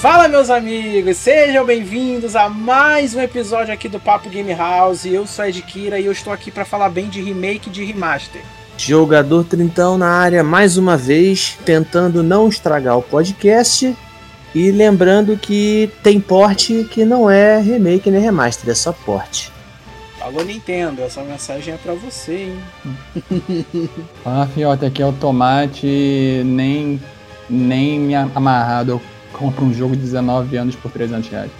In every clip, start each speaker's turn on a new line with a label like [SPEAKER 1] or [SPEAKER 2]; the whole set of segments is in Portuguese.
[SPEAKER 1] Fala meus amigos, sejam bem-vindos a mais um episódio aqui do Papo Game House. Eu sou Ed Kira e eu estou aqui para falar bem de remake e de remaster.
[SPEAKER 2] Jogador Trintão na área mais uma vez, tentando não estragar o podcast. E lembrando que tem porte que não é remake nem remaster, é só porte.
[SPEAKER 1] Alô Nintendo, essa mensagem é para você, hein?
[SPEAKER 3] Ah, fiote, aqui é o tomate, nem, nem me amarrado eu compra um jogo de 19 anos por 300 reais.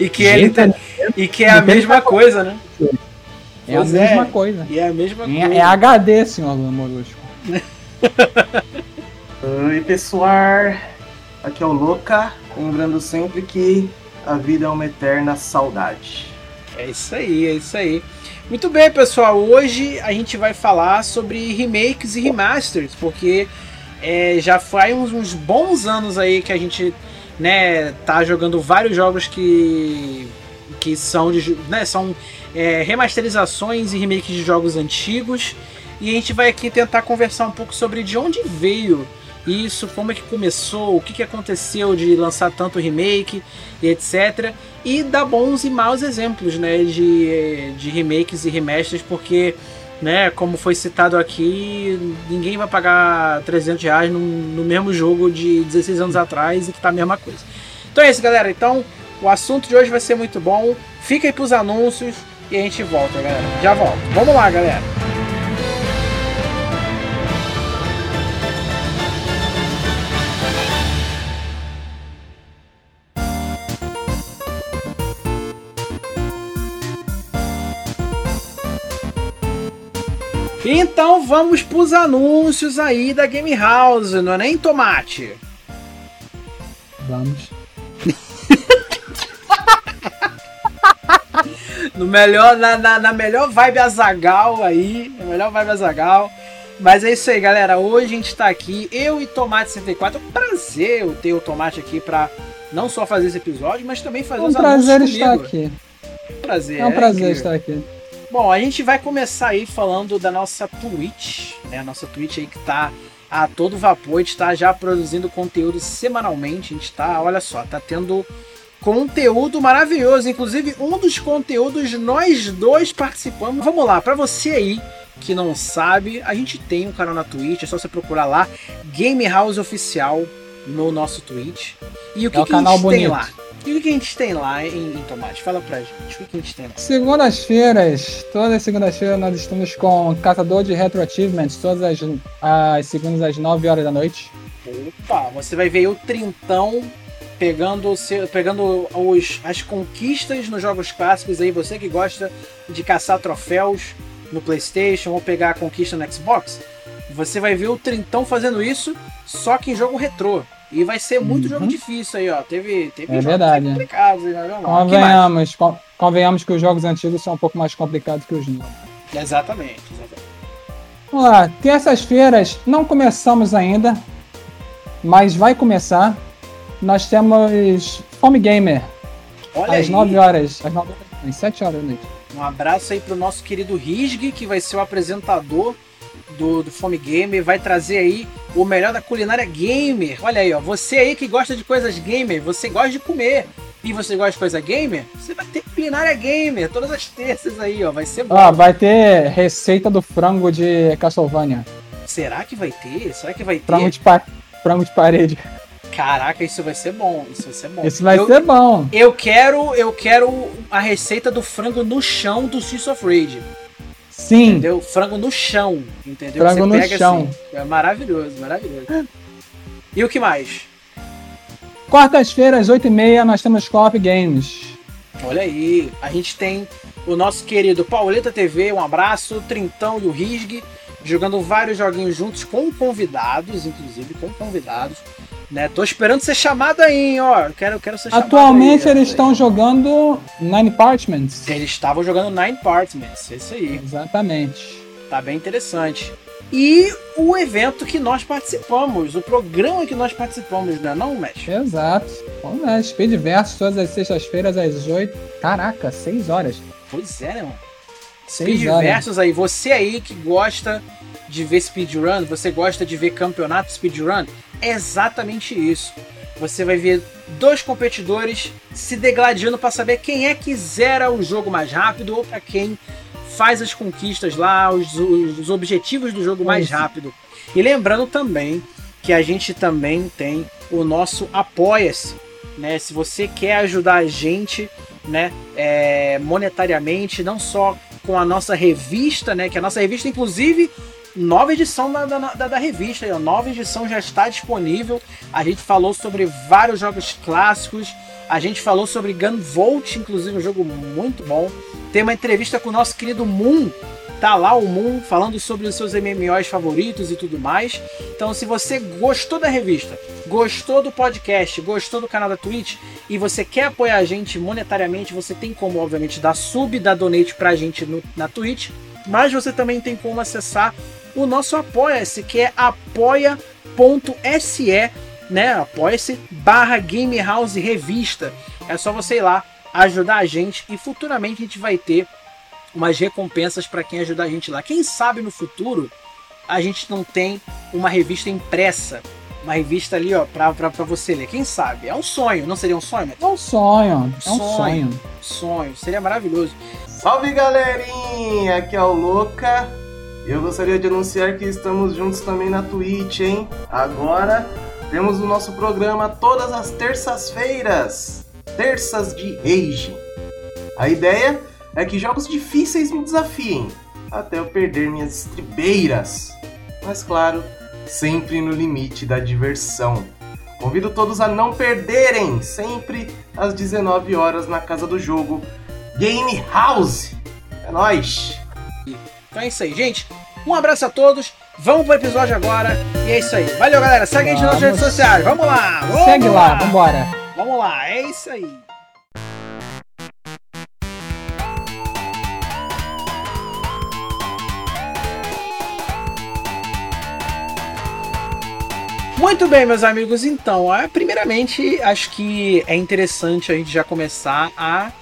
[SPEAKER 1] e que, ele tá, e que é a mesma coisa, né?
[SPEAKER 3] É a mesma coisa.
[SPEAKER 1] É a mesma
[SPEAKER 3] é,
[SPEAKER 1] coisa.
[SPEAKER 3] É HD, senhor Molusco.
[SPEAKER 4] Oi, pessoal. Aqui é o Louca. Lembrando sempre que a vida é uma eterna saudade.
[SPEAKER 1] É isso aí, é isso aí. Muito bem, pessoal. Hoje a gente vai falar sobre remakes e remasters, porque é, já faz uns, uns, bons anos aí que a gente né, tá jogando vários jogos que, que são, de, né, são é, remasterizações e remakes de jogos antigos. E a gente vai aqui tentar conversar um pouco sobre de onde veio isso, como é que começou, o que, que aconteceu de lançar tanto remake e etc. E dar bons e maus exemplos né, de, de remakes e remasters, porque né? Como foi citado aqui, ninguém vai pagar 300 reais no, no mesmo jogo de 16 anos atrás e que tá a mesma coisa. Então é isso, galera. Então o assunto de hoje vai ser muito bom. Aí pros anúncios e a gente volta, galera. Já volto. Vamos lá, galera. Então vamos pros anúncios aí da Game House, não é nem tomate?
[SPEAKER 3] Vamos.
[SPEAKER 1] no melhor, na, na, na, melhor vibe Azagal aí, na melhor vibe Azagal. Mas é isso aí, galera. Hoje a gente tá aqui, eu e Tomate 64. É um prazer eu ter o Tomate aqui pra não só fazer esse episódio, mas também fazer
[SPEAKER 3] é um
[SPEAKER 1] os
[SPEAKER 3] prazer estar aqui.
[SPEAKER 1] Prazer.
[SPEAKER 3] É um prazer é estar aqui.
[SPEAKER 1] Bom, a gente vai começar aí falando da nossa Twitch, né? A nossa Twitch aí que tá a todo vapor, a gente tá já produzindo conteúdo semanalmente, a gente tá, olha só, tá tendo conteúdo maravilhoso, inclusive um dos conteúdos nós dois participamos. Vamos lá, para você aí que não sabe, a gente tem um canal na Twitch, é só você procurar lá Game House Oficial no nosso Twitch. E o que,
[SPEAKER 3] é o
[SPEAKER 1] que
[SPEAKER 3] canal
[SPEAKER 1] a gente
[SPEAKER 3] bonito.
[SPEAKER 1] tem lá? E o que a gente tem lá em, em Tomate? Fala pra gente. O que a gente tem lá?
[SPEAKER 3] Segundas-feiras, todas as segundas-feiras nós estamos com Caçador de Retro Achievements, todas as, as segundas às 9 horas da noite.
[SPEAKER 1] Opa, você vai ver o Trintão pegando, pegando os, as conquistas nos jogos clássicos aí, você que gosta de caçar troféus no Playstation ou pegar a conquista no Xbox, você vai ver o Trintão fazendo isso, só que em jogo retrô. E vai ser muito uhum. jogo difícil aí, ó. Teve, teve
[SPEAKER 3] é verdade.
[SPEAKER 1] complicados aí, né?
[SPEAKER 3] Convenhamos, convenhamos que os jogos antigos são um pouco mais complicados que os novos.
[SPEAKER 1] Exatamente, exatamente.
[SPEAKER 3] Vamos lá, terças-feiras não começamos ainda, mas vai começar. Nós temos Fome Gamer.
[SPEAKER 1] Olha
[SPEAKER 3] às
[SPEAKER 1] aí.
[SPEAKER 3] 9 horas, às 9 horas, às 7 horas da noite.
[SPEAKER 1] Um abraço aí pro nosso querido Risg, que vai ser o apresentador do, do Fome Gamer, vai trazer aí o melhor da culinária gamer. Olha aí, ó, você aí que gosta de coisas gamer, você gosta de comer e você gosta de coisa gamer, você vai ter culinária gamer todas as terças aí, ó, vai ser bom.
[SPEAKER 3] Ah, vai ter receita do frango de Castlevania.
[SPEAKER 1] Será que vai ter? Será que vai ter?
[SPEAKER 3] Frango de, pa frango de parede.
[SPEAKER 1] Caraca, isso vai ser bom. Isso vai ser bom.
[SPEAKER 3] Isso vai
[SPEAKER 1] eu,
[SPEAKER 3] ser bom.
[SPEAKER 1] Eu quero, eu quero a receita do frango no chão do Streets of Rage.
[SPEAKER 3] Sim.
[SPEAKER 1] Entendeu? Frango no chão, entendeu?
[SPEAKER 3] Frango no chão.
[SPEAKER 1] Assim, é maravilhoso, maravilhoso. E o que mais?
[SPEAKER 3] Quartas-feiras, 8h30, nós temos Co-op Games.
[SPEAKER 1] Olha aí, a gente tem o nosso querido Pauleta TV, um abraço, Trintão e o Risg, jogando vários joguinhos juntos com convidados, inclusive com convidados. Né? Tô esperando ser chamado aí, hein, ó. Quero, quero ser chamado
[SPEAKER 3] Atualmente
[SPEAKER 1] aí,
[SPEAKER 3] eles estão jogando Nine Parchments.
[SPEAKER 1] Eles estavam jogando Nine Parchments, isso aí.
[SPEAKER 3] Exatamente.
[SPEAKER 1] Tá bem interessante. E o evento que nós participamos, o programa que nós participamos, não é não, Mesh?
[SPEAKER 3] Exato. Vamos lá, Speed Versus todas as sextas-feiras às 8. Caraca, 6 horas.
[SPEAKER 1] Pois é, né, mano? Speed. Versus aí, você aí que gosta de ver speedrun, você gosta de ver campeonato speedrun, exatamente isso. Você vai ver dois competidores se degladiando para saber quem é que zera o jogo mais rápido ou para quem faz as conquistas lá, os, os objetivos do jogo mais rápido. E lembrando também que a gente também tem o nosso Apoia-se, né? Se você quer ajudar a gente, né, é, monetariamente, não só com a nossa revista, né? Que a nossa revista, inclusive, nova edição da, da, da, da revista. A nova edição já está disponível. A gente falou sobre vários jogos clássicos. A gente falou sobre Gunvolt, inclusive um jogo muito bom. Tem uma entrevista com o nosso querido Moon. Tá lá o Moon falando sobre os seus MMOs favoritos e tudo mais. Então, se você gostou da revista, gostou do podcast, gostou do canal da Twitch e você quer apoiar a gente monetariamente, você tem como, obviamente, dar sub, dar donate pra gente no, na Twitch. Mas você também tem como acessar o nosso Apoia-se, que é apoia.se, né? Apoia-se barra Game House Revista. É só você ir lá ajudar a gente e futuramente a gente vai ter umas recompensas para quem ajudar a gente lá. Quem sabe no futuro a gente não tem uma revista impressa. Uma revista ali, ó, pra, pra, pra você ler. Quem sabe? É um sonho, não seria um sonho?
[SPEAKER 3] É um sonho, é um sonho.
[SPEAKER 1] Sonho, sonho. Seria maravilhoso.
[SPEAKER 4] Salve galerinha, aqui é o Louca. Eu gostaria de anunciar que estamos juntos também na Twitch, hein? Agora temos o nosso programa todas as terças-feiras, terças de Rage. A ideia é que jogos difíceis me desafiem, até eu perder minhas estribeiras. Mas claro, sempre no limite da diversão. Convido todos a não perderem, sempre às 19 horas na casa do jogo Game House. É nóis!
[SPEAKER 1] Então é isso aí, gente. Um abraço a todos. Vamos pro episódio agora. E é isso aí. Valeu, galera. Segue a gente nas
[SPEAKER 3] Vamos.
[SPEAKER 1] redes sociais. Vamos lá. Vamos
[SPEAKER 3] Segue lá,
[SPEAKER 1] lá.
[SPEAKER 3] vambora.
[SPEAKER 1] Vamos lá. É isso aí. Muito bem, meus amigos. Então, é, primeiramente, acho que é interessante a gente já começar a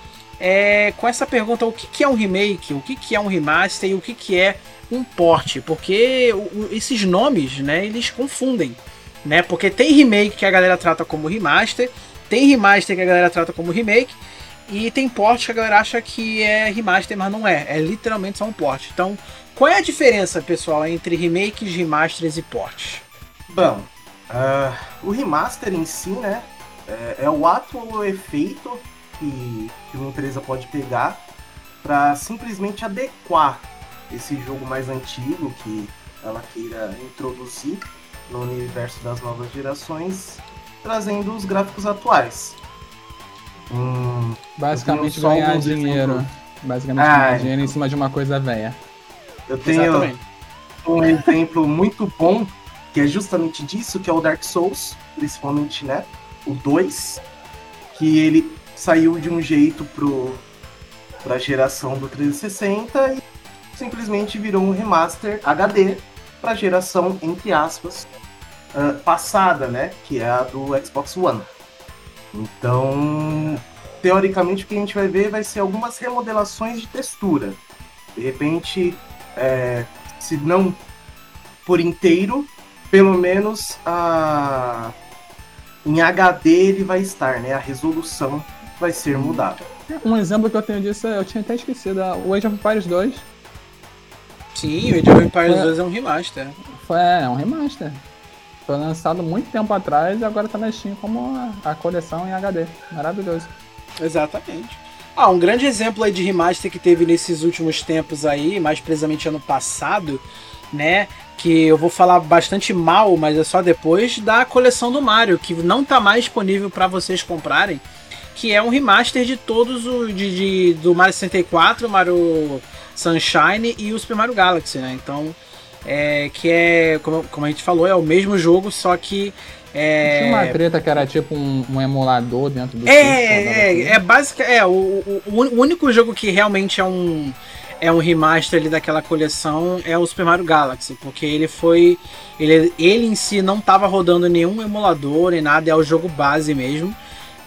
[SPEAKER 1] é, com essa pergunta: o que, que é um remake, o que, que é um remaster e o que, que é um port? Porque o- esses nomes, né, eles confundem, né? Porque tem remake que a galera trata como remaster, tem remaster que a galera trata como remake. E tem port que a galera acha que é remaster, mas não é. É literalmente só um port. Então, qual é a diferença, pessoal, entre remakes, remasters e ports?
[SPEAKER 4] Bom, ah, o remaster em si, né? É, é o ato ou o efeito que, que uma empresa pode pegar para simplesmente adequar esse jogo mais antigo que ela queira introduzir no universo das novas gerações, trazendo os gráficos atuais. Hum,
[SPEAKER 3] Basicamente ganhar dinheiro.
[SPEAKER 4] exemplos.
[SPEAKER 3] Basicamente
[SPEAKER 4] Ah,
[SPEAKER 3] ganhar dinheiro em cima de uma coisa velha.
[SPEAKER 4] eu tenho
[SPEAKER 1] Exatamente.
[SPEAKER 4] um exemplo muito bom, que é justamente disso, que é o Dark Souls, principalmente, né? O 2, que ele saiu de um jeito pro pra geração do 360 e simplesmente virou um remaster HD pra geração, entre aspas, ah, passada, né? Que é a do Xbox One. Então, teoricamente, o que a gente vai ver vai ser algumas remodelações de textura. De repente, é, se não por inteiro, pelo menos a em HD ele vai estar, né? A resolução vai ser mudada.
[SPEAKER 3] Um exemplo que eu tenho disso, é- eu tinha até esquecido, é o Age of Empires 2
[SPEAKER 1] Sim, o Age of Empires
[SPEAKER 3] É.
[SPEAKER 1] 2 é um remaster.
[SPEAKER 3] foi é, um remaster. Foi lançado muito tempo atrás e agora tá na Steam como a, a coleção em HD. Maravilhoso.
[SPEAKER 1] Exatamente. Ah, um grande exemplo aí de remaster que teve nesses últimos tempos aí, mais precisamente ano passado, né? Que eu vou falar bastante mal, mas é só depois da coleção do Mario, que não tá mais disponível para vocês comprarem, que é um remaster de todos os de, de- do Mario 64, Mario Sunshine e o Super Mario Galaxy, né? Então, é, que é, como, como a gente falou, é o mesmo jogo, só que é,
[SPEAKER 3] Tinha uma treta que era tipo um, um emulador dentro do
[SPEAKER 1] é, é,
[SPEAKER 3] tudo.
[SPEAKER 1] é básica. É, o, o, o único jogo que realmente é um. É um remaster ali daquela coleção é o Super Mario Galaxy, porque ele foi. Ele, ele em si não estava rodando nenhum emulador nem nada, é o jogo base mesmo,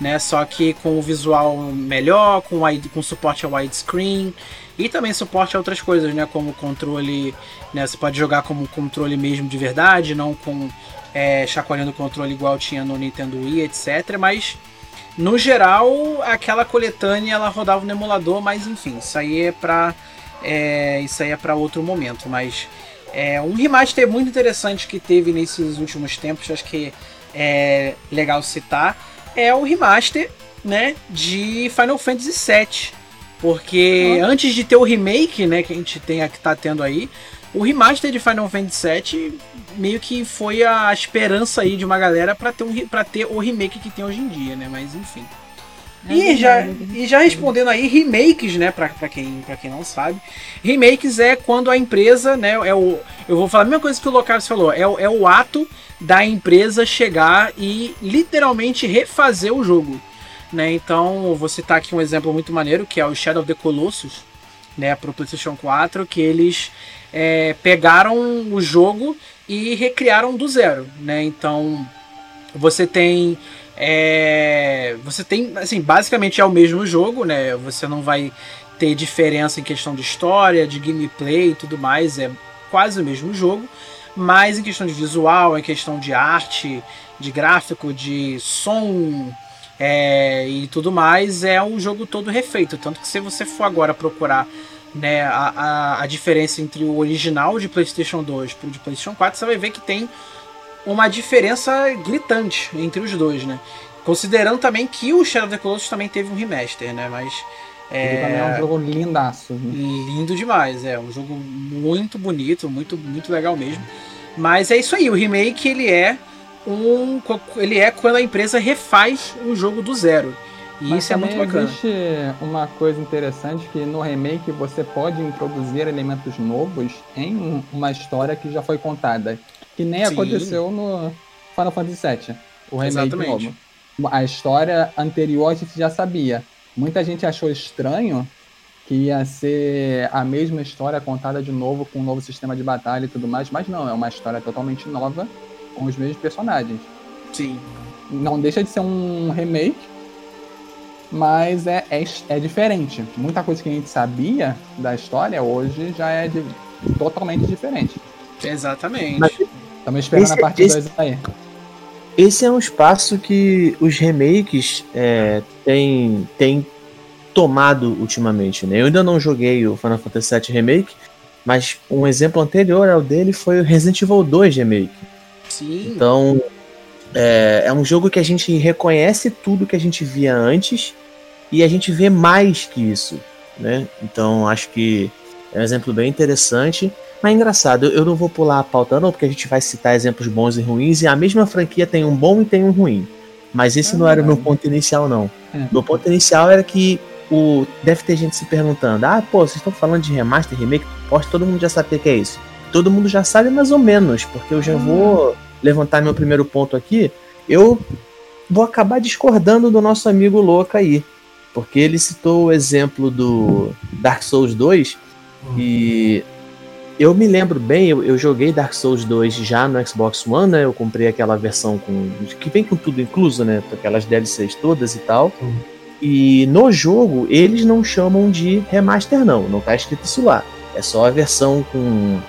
[SPEAKER 1] né? Só que com o visual melhor, com, wide, com suporte a widescreen e também suporte a outras coisas, né? Como controle. Né? Você pode jogar como controle mesmo de verdade, não com é, chacoalhando o controle igual tinha no Nintendo Wii, etc. Mas no geral, aquela coletânea ela rodava no emulador, mas enfim, isso aí é pra, é, isso aí é para outro momento. Mas é um remaster muito interessante que teve nesses últimos tempos, acho que é legal citar, é o remaster né, de Final Fantasy VII. Porque antes de ter o remake, né, que a gente tem, que tá tendo aí, o remaster de Final Fantasy VII meio que foi a esperança aí de uma galera para ter, um, pra ter o remake que tem hoje em dia, né? Mas enfim. É e, já, e já respondendo aí, remakes, né, pra, pra, quem, pra quem não sabe. Remakes é quando a empresa, né, é o. Eu vou falar a mesma coisa que o Locaris falou, é, o, é o ato da empresa chegar e literalmente refazer o jogo. Né? Então, vou citar aqui um exemplo muito maneiro, que é o Shadow of the Colossus, né, pro PlayStation 4, que eles é, pegaram o jogo e recriaram do zero, né? Então você tem é, você tem assim basicamente é o mesmo jogo, né? Você não vai ter diferença em questão de história, de gameplay e tudo mais, é quase o mesmo jogo, mas em questão de visual, em questão de arte, de gráfico, de som é, e tudo mais, é um jogo todo refeito. Tanto que se você for agora procurar né, a, a, a, diferença entre o original de PlayStation 2 para o de PlayStation 4, você vai ver que tem uma diferença gritante entre os dois, né? Considerando também que o Shadow of the Colossus também teve um remaster, né? Mas
[SPEAKER 3] é, também é um jogo lindaço. Né?
[SPEAKER 1] Lindo demais, é um jogo muito bonito, muito muito legal mesmo. Mas é isso aí, o remake ele é um ele é quando a empresa refaz um jogo do zero. E Mas isso é muito bacana.
[SPEAKER 3] Existe uma coisa interessante que no remake você pode introduzir elementos novos em uma história que já foi contada. Que nem Sim. aconteceu no Final Fantasy VII. O remake Exatamente. novo. A história anterior a gente já sabia. Muita gente achou estranho que ia ser a mesma história contada de novo com um novo sistema de batalha e tudo mais, mas não, é uma história totalmente nova com os mesmos personagens.
[SPEAKER 1] Sim.
[SPEAKER 3] Não deixa de ser um remake, mas é, é, é, diferente. Muita coisa que a gente sabia da história hoje já é de, totalmente diferente.
[SPEAKER 1] Exatamente.
[SPEAKER 3] Estamos esperando esse, a parte 2 aí.
[SPEAKER 2] Esse é um espaço que os remakes é, têm, têm tomado ultimamente. Né? Eu ainda não joguei o Final Fantasy VII Remake, mas um exemplo anterior ao dele foi o Resident Evil 2 Remake.
[SPEAKER 1] Sim.
[SPEAKER 2] Então, é, é um jogo que a gente reconhece tudo que a gente via antes e a gente vê mais que isso, né? Então acho que é um exemplo bem interessante. Mas é engraçado, eu não vou pular a pauta não, porque a gente vai citar exemplos bons e ruins, e a mesma franquia tem um bom e tem um ruim. Mas esse é não era o meu ponto inicial, não. É. Meu ponto inicial era que o deve ter gente se perguntando: ah, pô, vocês estão falando de remaster, remake, posto, todo mundo já sabe o que é isso. Todo mundo já sabe mais ou menos, porque eu já vou levantar meu primeiro ponto aqui. Eu vou acabar discordando do nosso amigo louco aí. Porque ele citou o exemplo do Dark Souls 2 e eu me lembro bem, eu, eu, joguei Dark Souls 2 já no Xbox One, né? Eu comprei aquela versão com que vem com tudo incluso, né? Aquelas DLCs todas e tal. E no jogo eles não chamam de remaster não, não tá escrito isso lá. É só a versão com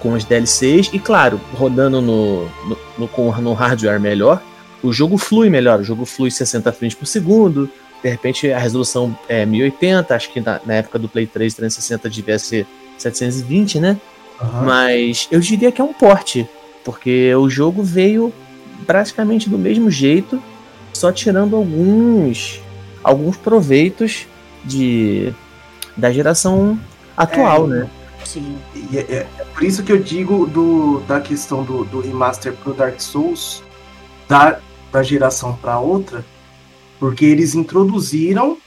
[SPEAKER 2] com as DLCs e claro, rodando no, no, no, no hardware melhor, o jogo flui melhor, o jogo flui 60 frames por segundo, de repente a resolução é 1080, acho que na, na época do Play 3 360 devia ser 720, né? Uhum. Mas eu diria que é um porte, porque o jogo veio praticamente do mesmo jeito, só tirando alguns alguns proveitos de da geração atual, é, né?
[SPEAKER 4] Sim, e é, é, é, por isso que eu digo do, da questão do, do remaster pro Dark Souls, da, da geração para outra, porque eles introduziram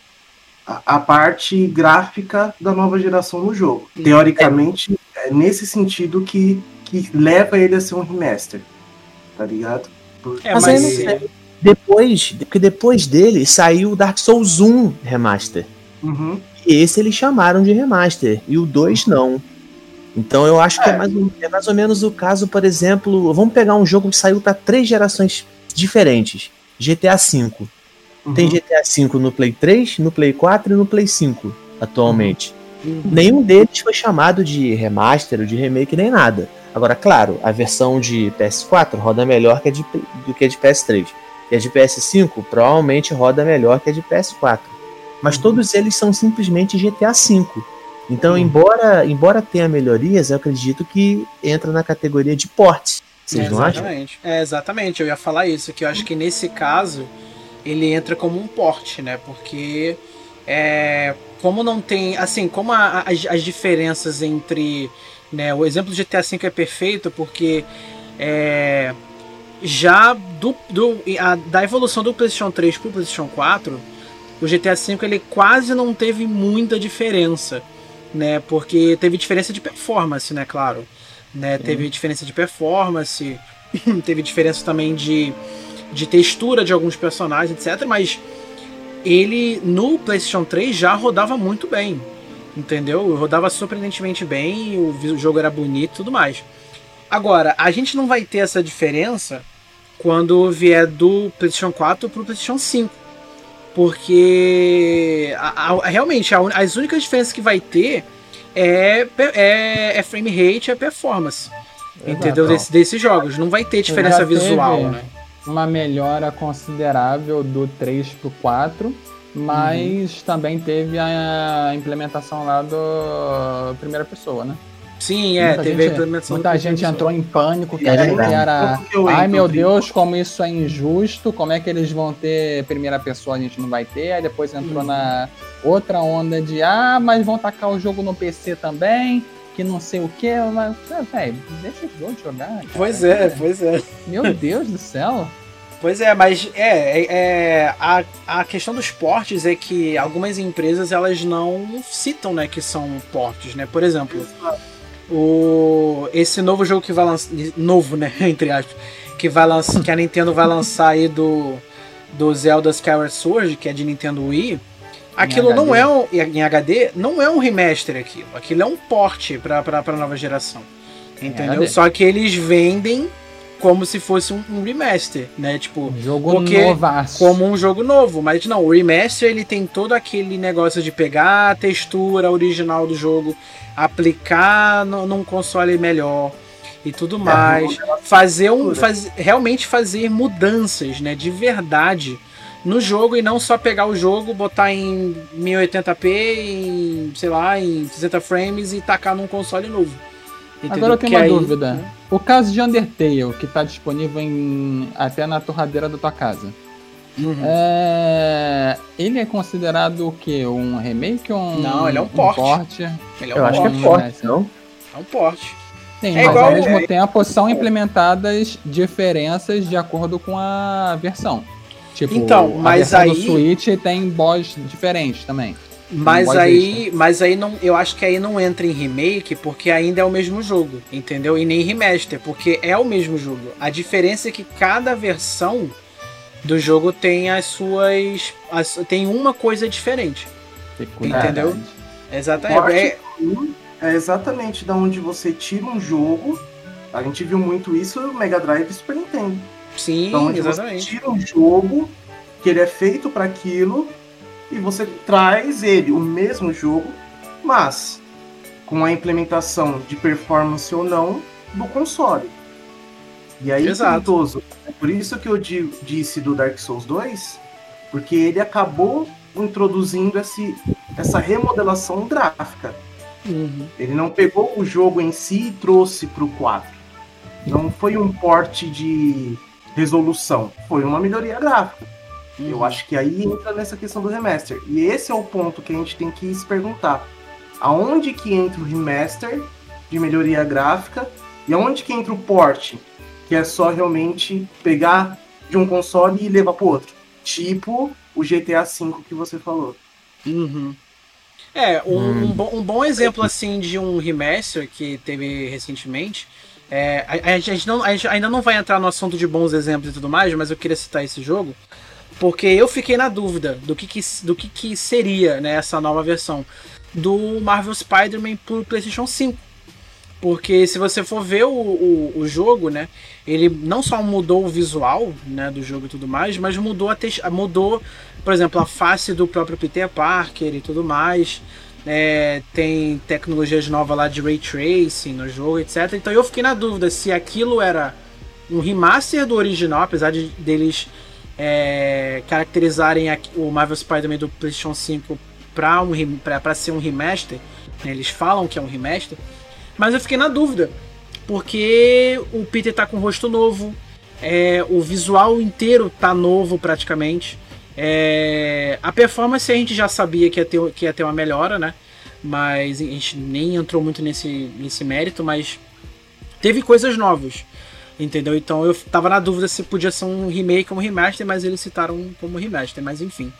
[SPEAKER 4] a, parte gráfica da nova geração no jogo. Teoricamente, é nesse sentido que, que leva ele a ser um remaster. Tá ligado?
[SPEAKER 2] Porque... É, mas, mas depois, porque depois dele saiu o Dark Souls 1 Remaster.
[SPEAKER 4] Uhum.
[SPEAKER 2] E esse eles chamaram de remaster, e o 2 não. Então eu acho é. que é mais, é mais ou menos o caso, por exemplo, vamos pegar um jogo que saiu para três gerações diferentes. GTA V. Uhum. Tem GTA V no Play 3, no Play 4 e no Play 5 atualmente. Uhum. Nenhum deles foi chamado de remaster ou de remake nem nada. Agora, claro, a versão de PS4 roda melhor que a de, do que a de PS3. E a de PS5 provavelmente roda melhor que a de PS4. Mas uhum. todos eles são simplesmente GTA V. Então, uhum. embora, embora tenha melhorias, eu acredito que entra na categoria de portes. Vocês
[SPEAKER 1] é, não acham? É, exatamente. Eu ia falar isso, que eu acho que nesse caso ele entra como um porte, né? Porque é, como não tem. Assim, como a, as, as diferenças entre né? O exemplo do GTA V é perfeito porque é, já do, do, a, da evolução do PlayStation 3 para o PlayStation 4, o GTA V ele quase não teve muita diferença, né? Porque teve diferença de performance, né? Claro, né? Teve diferença de performance, teve diferença também de, de textura de alguns personagens, etc. Mas ele no PlayStation 3 já rodava muito bem. Entendeu? Rodava surpreendentemente bem, o jogo era bonito e tudo mais. Agora, a gente não vai ter essa diferença quando vier do PlayStation 4 pro PlayStation 5. Porque a, a, realmente a, as únicas diferenças que vai ter é, é, é frame rate e é performance. Exato. Entendeu? Desse, desses jogos. Não vai ter diferença visual, né?
[SPEAKER 3] Uma melhora considerável do 3 pro 4 mas uhum. também teve a implementação lá do primeira pessoa, né?
[SPEAKER 1] Sim, é, muita teve gente, a implementação.
[SPEAKER 3] Muita gente entrou em pânico, que, é, que era. Ai meu Deus, como isso é injusto, como é que eles vão ter primeira pessoa, a gente não vai ter. Aí depois entrou uhum. na outra onda de ah, mas vão tacar o jogo no PC também, que não sei o que. Mas, velho, deixa os outros jogar. Cara.
[SPEAKER 1] Pois é, pois é.
[SPEAKER 3] Meu Deus do céu.
[SPEAKER 1] Pois é, mas é, é, é, a, a questão dos portes é que algumas empresas elas não citam, né, que são portes, né? Por exemplo, o esse novo jogo que vai lançar, novo, né, entre aspas, que vai lançar, que a Nintendo vai lançar aí do do Zelda Skyward Sword, que é de Nintendo Wii, aquilo não é um em HD, não é um remaster aquilo, aquilo é um porte para para nova geração. Entendeu? Só que eles vendem como se fosse um, um remaster, né? Tipo,
[SPEAKER 3] jogo porque, novaço.
[SPEAKER 1] como um jogo novo, mas não, o remaster ele tem todo aquele negócio de pegar a textura original do jogo, aplicar no, num console melhor e tudo é, mais, fazer um faz, realmente fazer mudanças, né, de verdade no jogo e não só pegar o jogo, botar em 1080p, em, sei lá, em 60 frames e tacar num console novo.
[SPEAKER 3] Entendeu? Agora eu tenho uma aí, dúvida. Né? O caso de Undertale, que está disponível em, até na torradeira da tua casa. Uhum. É... Ele é considerado o quê? Um remake ou um.
[SPEAKER 1] Não, ele é um porte. Um porte?
[SPEAKER 2] Ele é um eu acho que é porte, não?
[SPEAKER 1] É um porte.
[SPEAKER 3] Sim, é mas igual, ao mesmo é... tempo são implementadas diferenças de acordo com a versão. Tipo, então, mas a aí... do Switch tem boss diferentes também.
[SPEAKER 1] Mas aí, mas aí não, eu acho que aí não entra em remake porque ainda é o mesmo jogo, entendeu? E nem remaster, porque é o mesmo jogo. A diferença é que cada versão do jogo tem as suas, as, tem uma coisa diferente. Entendeu? Exatamente.
[SPEAKER 4] É, é exatamente da onde você tira um jogo. A gente viu muito isso no Mega Drive e Super Nintendo.
[SPEAKER 1] Sim,
[SPEAKER 4] da onde
[SPEAKER 1] exatamente.
[SPEAKER 4] Você tira um jogo que ele é feito para aquilo e você traz ele, o mesmo jogo, mas com a implementação de performance ou não do console. E aí, Exato. É por isso que eu disse do Dark Souls 2, porque ele acabou introduzindo esse, essa remodelação gráfica. Uhum. Ele não pegou o jogo em si e trouxe para o 4. Não foi um porte de resolução, foi uma melhoria gráfica. Eu uhum. acho que aí entra nessa questão do remaster. E esse é o ponto que a gente tem que se perguntar. Aonde que entra o remaster de melhoria gráfica e aonde que entra o port, que é só realmente pegar de um console e levar para outro. Tipo o GTA V que você falou.
[SPEAKER 1] Uhum. É, um, hum. um, bom, um, bom, exemplo assim de um remaster que teve recentemente. É, a, a, gente não, a gente ainda não vai entrar no assunto de bons exemplos e tudo mais, mas eu queria citar esse jogo. Porque eu fiquei na dúvida do que, que do que, que seria né, essa nova versão do Marvel Spider-Man pro PlayStation 5. Porque se você for ver o, o, o, jogo, né? Ele não só mudou o visual né, do jogo e tudo mais, mas mudou, a mudou, por exemplo, a face do próprio Peter Parker e tudo mais. É, tem tecnologias novas lá de ray tracing no jogo, etc. Então eu fiquei na dúvida se aquilo era um remaster do original, apesar de deles é, caracterizarem o Marvel Spider-Man do PlayStation 5 para um, ser um remaster. Né? Eles falam que é um remaster, mas eu fiquei na dúvida porque o Peter tá com o rosto novo, é, o visual inteiro tá novo praticamente. É, a performance a gente já sabia que ia, ter, que ia ter uma melhora, né? Mas a gente nem entrou muito nesse, nesse mérito, mas teve coisas novas. Entendeu? Então eu tava na dúvida se podia ser um remake ou um remaster, mas eles citaram como remaster, mas enfim.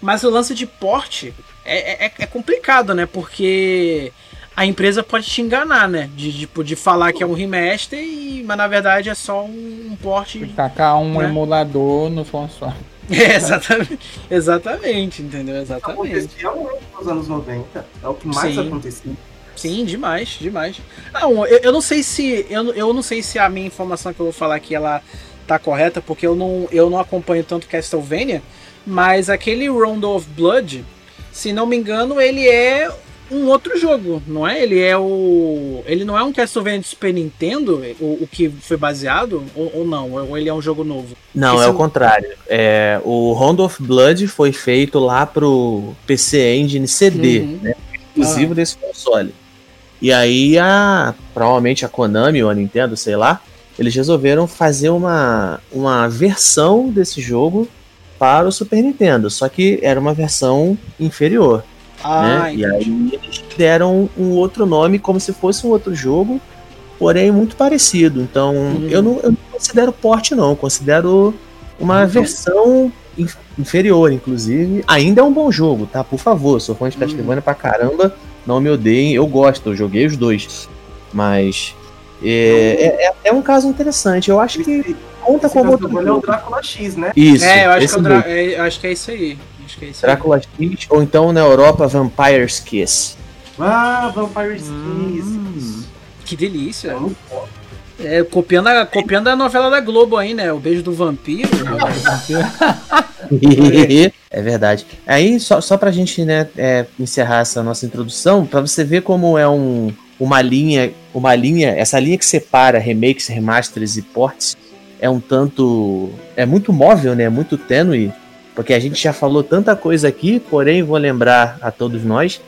[SPEAKER 1] Mas o lance de porte é, é, é complicado, né? Porque a empresa pode te enganar, né? De, de, de falar que é um remaster, e, mas na verdade é só um, um porte.
[SPEAKER 3] Tacar um né? emulador no console.
[SPEAKER 1] É, exatamente, exatamente, entendeu? Exatamente.
[SPEAKER 4] Acontecia muito nos anos 90. É o que mais Sim. acontecia.
[SPEAKER 1] Sim, demais, demais. Não, eu, eu não sei se. Eu, eu não sei se a minha informação que eu vou falar aqui ela tá correta, porque eu não, eu não acompanho tanto Castlevania, mas aquele Round of Blood, se não me engano, ele é um outro jogo, não é? Ele é o. Ele não é um Castlevania de Super Nintendo, o, o que foi baseado, ou, ou, não? Ou ele é um jogo novo?
[SPEAKER 2] Não, Esse é o contrário. É, o Round of Blood foi feito lá pro PC Engine CD, uhum. né? Exclusivo ah. desse console. E aí a. Provavelmente a Konami ou a Nintendo, sei lá, eles resolveram fazer uma, uma versão desse jogo para o Super Nintendo. Só que era uma versão inferior. Ah, né? E aí deram um outro nome como se fosse um outro jogo, porém muito parecido. Então uhum. eu, não, eu, não, considero porte, não. Eu considero uma uhum. versão inferior, inclusive. Ainda é um bom jogo, tá? Por favor, sou fã de Castlevania uhum. pra caramba. Não me odeiem, eu gosto, eu joguei os dois. Mas é, é, é, um caso interessante. Eu acho que conta com outro.
[SPEAKER 4] É o Drácula X, né?
[SPEAKER 1] Isso. É, eu acho, que é, é, acho que é isso aí. Acho que é isso
[SPEAKER 2] Drácula
[SPEAKER 1] aí.
[SPEAKER 2] X, ou então na Europa, Vampire's Kiss.
[SPEAKER 4] Ah, Vampire's hum, Kiss.
[SPEAKER 1] Que delícia. É, copiando, a, copiando a novela da Globo aí, né? O beijo do vampiro.
[SPEAKER 2] é verdade. Aí, só, só pra gente né, é, encerrar essa nossa introdução, pra você ver como é um, uma linha, uma linha, essa linha que separa remakes, remasters e ports, é um tanto. é muito móvel, né? É muito tênue. Porque a gente já falou tanta coisa aqui, porém vou lembrar a todos nós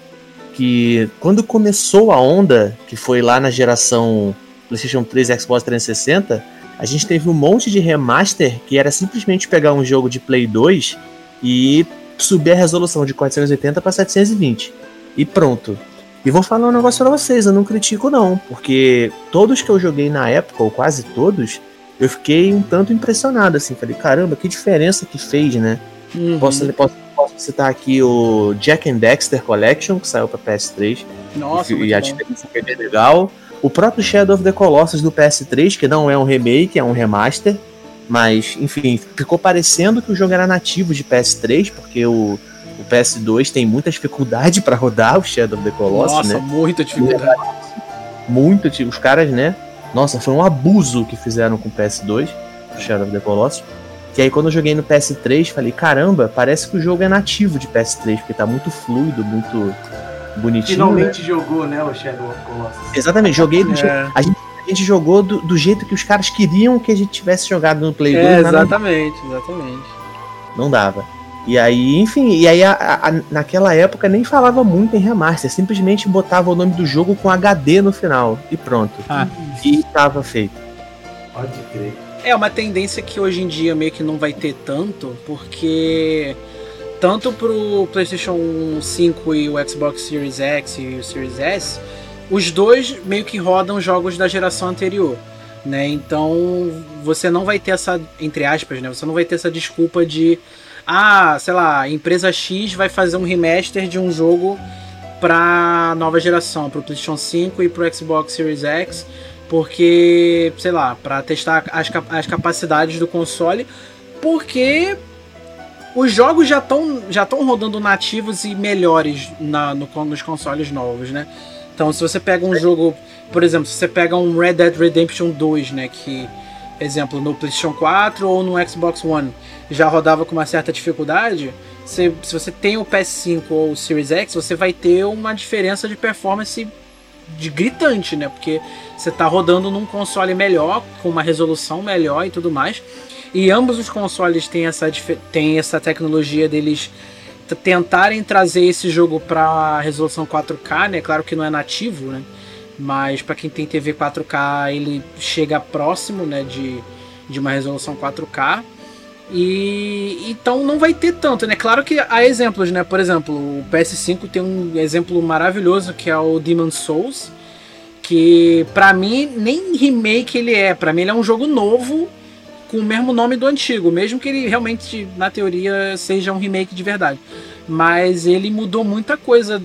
[SPEAKER 2] que quando começou a onda, que foi lá na geração PlayStation 3 e Xbox 360, a gente teve um monte de remaster que era simplesmente pegar um jogo de Play 2 e subir a resolução de 480 para 720. E pronto. E vou falar um negócio pra vocês, eu não critico não, porque todos que eu joguei na época, ou quase todos, eu fiquei um tanto impressionado, assim, falei, caramba, que diferença que fez, né? Uhum. Posso, posso, posso, citar aqui o Jack and Dexter Collection, que saiu para PS3.
[SPEAKER 1] Nossa,
[SPEAKER 2] e, e a diferença foi bem legal. O próprio Shadow of the Colossus do PS3, que não é um remake, é um remaster. Mas, enfim, ficou parecendo que o jogo era nativo de PS3, porque o, o PS2 tem muita dificuldade para rodar o Shadow of the Colossus,
[SPEAKER 1] Nossa,
[SPEAKER 2] né?
[SPEAKER 1] muita dificuldade.
[SPEAKER 2] Muito, os caras, né? Nossa, foi um abuso que fizeram com o PS2, o Shadow of the Colossus. Que aí quando eu joguei no PS3, falei, caramba, parece que o jogo é nativo de PS3, porque tá muito fluido, muito bonitinho.
[SPEAKER 4] Finalmente né? jogou, né, o Shadow of Colossus.
[SPEAKER 2] Exatamente, joguei do é. jeito, a, gente, a gente jogou do, do, jeito que os caras queriam que a gente tivesse jogado no Play 2.
[SPEAKER 1] É, exatamente, não, exatamente.
[SPEAKER 2] Não dava. E aí, enfim, e aí a, a, naquela época nem falava muito em remaster, simplesmente botava o nome do jogo com HD no final e pronto. Ah. E tava feito.
[SPEAKER 4] Pode crer.
[SPEAKER 1] É uma tendência que hoje em dia meio que não vai ter tanto, porque tanto pro PlayStation 5 e o Xbox Series X e o Series S, os dois meio que rodam jogos da geração anterior, né? Então você não vai ter essa, entre aspas, né? Você não vai ter essa desculpa de, ah, sei lá, a empresa X vai fazer um remaster de um jogo para nova geração, para o PlayStation 5 e para o Xbox Series X porque, sei lá, para testar as, as capacidades do console, porque os jogos já estão já estão rodando nativos e melhores na, no, nos consoles novos, né? Então, se você pega um jogo, por exemplo, se você pega um Red Dead Redemption 2, né, que exemplo no PlayStation 4 ou no Xbox One já rodava com uma certa dificuldade, você, se você tem o PS5 ou o Series X, você vai ter uma diferença de performance de gritante, né? Porque você está rodando num console melhor, com uma resolução melhor e tudo mais. E ambos os consoles têm essa, têm essa tecnologia deles tentarem trazer esse jogo para resolução 4K, né? Claro que não é nativo, né? Mas para quem tem TV 4K, ele chega próximo, né, de, de uma resolução 4K. E então não vai ter tanto, né? Claro que há exemplos, né? Por exemplo, o PS5 tem um exemplo maravilhoso que é o Demon Souls, que para mim nem remake ele é, para mim ele é um jogo novo com o mesmo nome do antigo, mesmo que ele realmente na teoria seja um remake de verdade. Mas ele mudou muita coisa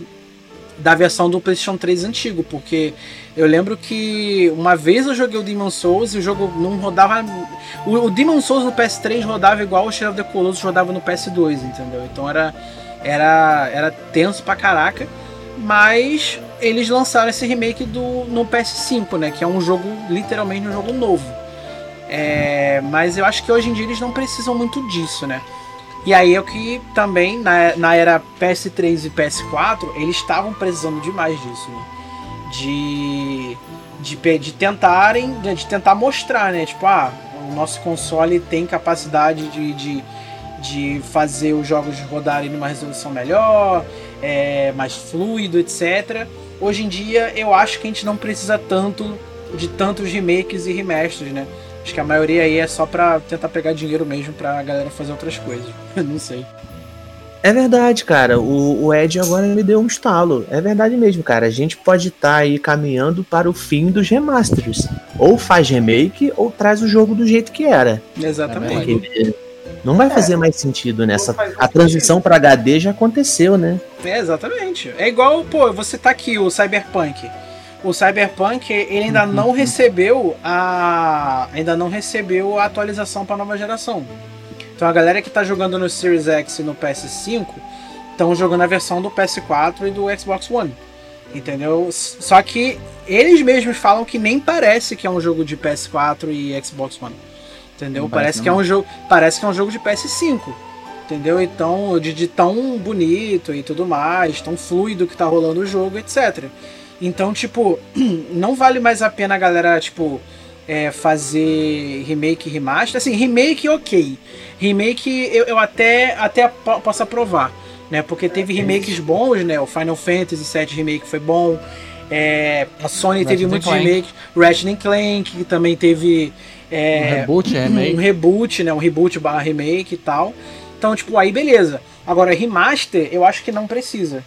[SPEAKER 1] da versão do PlayStation 3 antigo, porque eu lembro que uma vez eu joguei o Demon Souls e o jogo não rodava. O, Demon Souls no PS3 rodava igual o Shadow of the Colossus rodava no PS2, entendeu? Então era, era, era tenso pra caraca. Mas eles lançaram esse remake do, no PS5, né? Que é um jogo, literalmente um jogo novo. É, mas eu acho que hoje em dia eles não precisam muito disso, né? E aí é o que também, na, na era PS3 e PS4, eles estavam precisando demais disso, né? De, de, de tentarem, de tentar mostrar, né? Tipo, ah, o nosso console tem capacidade de, de, de fazer os jogos rodarem numa resolução melhor, é, mais fluido, etc. Hoje em dia eu acho que a gente não precisa tanto de tantos remakes e remasters, né? Acho que a maioria aí é só pra tentar pegar dinheiro mesmo pra galera fazer outras coisas. não sei.
[SPEAKER 2] É verdade, cara. O, o Ed agora me deu um estalo. É verdade mesmo, cara. A gente pode estar tá aí caminhando para o fim dos remasters. Ou faz remake, ou traz o jogo do jeito que era.
[SPEAKER 1] Exatamente. Porque
[SPEAKER 2] não vai fazer é. mais sentido nessa. A transição para HD já aconteceu, né?
[SPEAKER 1] É, exatamente. É igual, pô, você tá aqui, o Cyberpunk o Cyberpunk ele ainda uhum. não recebeu a ainda não recebeu a atualização para nova geração. Então a galera que está jogando no Series X e no PS5 estão jogando a versão do PS4 e do Xbox One. Entendeu? Só que eles mesmos falam que nem parece que é um jogo de PS4 e Xbox One. Entendeu? Não parece, que é um jogo, parece que é um jogo de PS5. Entendeu? Então, de, de tão bonito e tudo mais, tão fluido que tá rolando o jogo, etc. Então, tipo, não vale mais a pena a galera, tipo, é, fazer remake remaster. Assim, remake ok. Remake eu, eu até, até posso aprovar, né? Porque teve remakes bons, né? O Final Fantasy VII Remake foi bom. É, a Sony teve muitos remakes. Ratchet Clank, que também teve... É,
[SPEAKER 3] um reboot, é,
[SPEAKER 1] remake. Um reboot, né? Um reboot barra remake e tal. Então, tipo, aí beleza. Agora, remaster, eu acho que não precisa.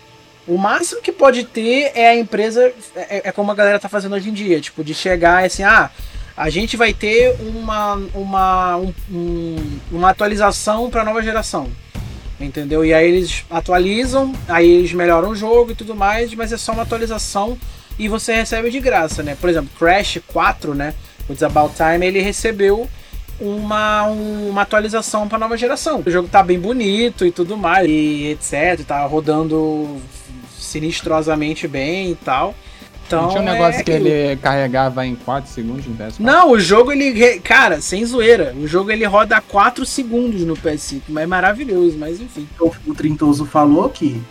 [SPEAKER 1] O máximo que pode ter é a empresa, é, é, como a galera tá fazendo hoje em dia, tipo, de chegar assim, ah, a gente vai ter uma, uma, um, uma atualização para nova geração. Entendeu? E aí eles atualizam, aí eles melhoram o jogo e tudo mais, mas é só uma atualização e você recebe de graça, né? Por exemplo, Crash 4, né? O About Time, ele recebeu uma, uma atualização para nova geração. O jogo tá bem bonito e tudo mais, e etc. Tá rodando sinistrosamente bem e tal. Então,
[SPEAKER 3] não tinha um negócio é... que ele carregava em 4 segundos no PS4?
[SPEAKER 1] Não, o jogo ele. Cara, sem zoeira. O jogo ele roda 4 segundos no PS5. Mas é maravilhoso, mas enfim.
[SPEAKER 4] O Trintoso falou que.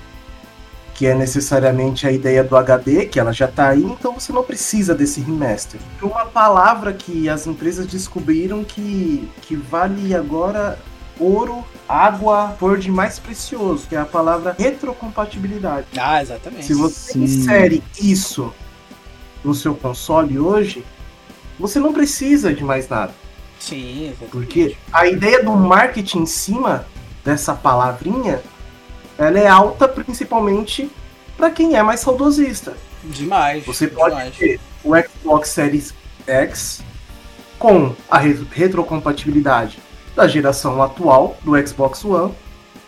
[SPEAKER 4] Que é necessariamente a ideia do HD, que ela já tá aí, então você não precisa desse remaster. Uma palavra que as empresas descobriram que, que vale agora ouro, água, for de mais precioso, que é a palavra retrocompatibilidade.
[SPEAKER 1] Ah, exatamente.
[SPEAKER 4] Se você Sim. insere isso no seu console hoje, você não precisa de mais nada.
[SPEAKER 1] Sim, exatamente.
[SPEAKER 4] Porque a ideia do marketing em cima dessa palavrinha, ela é alta principalmente para quem é mais saudosista.
[SPEAKER 1] Demais.
[SPEAKER 4] Você pode demais. ter o Xbox Series X com a retrocompatibilidade da geração atual do Xbox One,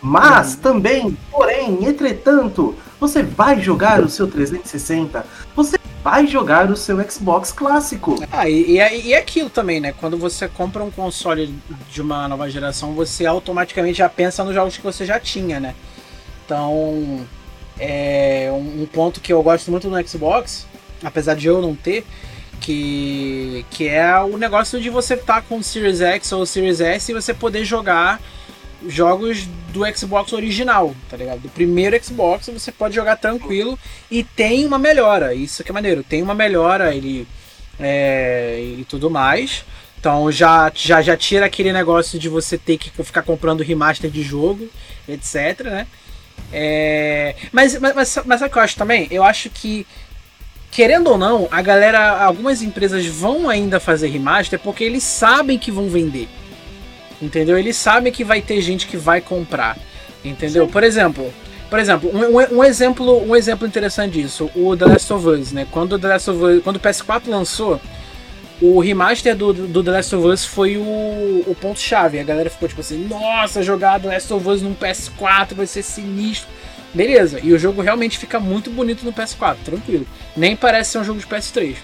[SPEAKER 4] mas também, porém, entretanto, você vai jogar o seu 360, você vai jogar o seu Xbox clássico.
[SPEAKER 1] Ah, e, e, é, e é aquilo também, né? Quando você compra um console de uma nova geração, você automaticamente já pensa nos jogos que você já tinha, né? Então, é um ponto que eu gosto muito no Xbox, apesar de eu não ter, que, que é o negócio de você estar tá com o Series X ou o Series S e você poder jogar jogos do Xbox original, tá ligado? Do primeiro Xbox você pode jogar tranquilo e tem uma melhora. Isso que é maneiro. Tem uma melhora ele, é, e tudo mais. Então já, já, já tira aquele negócio de você ter que ficar comprando remaster de jogo, etc, né? É, mas, mas, mas, sabe o que eu acho também? Eu acho que, querendo ou não, a galera, algumas empresas vão ainda fazer remaster porque eles sabem que vão vender. Entendeu? Eles sabem que vai ter gente que vai comprar. Entendeu? Sim. Por exemplo, por exemplo, um, um, exemplo, um exemplo interessante disso, o The Last of Us, né? Quando o The Last of Us, quando o PS4 lançou, o remaster do, do The Last of Us foi o, o ponto-chave. A galera ficou tipo assim: nossa, jogar The Last of Us num PS4 vai ser sinistro. Beleza, e o jogo realmente fica muito bonito no PS4, tranquilo. Nem parece ser um jogo de PS3.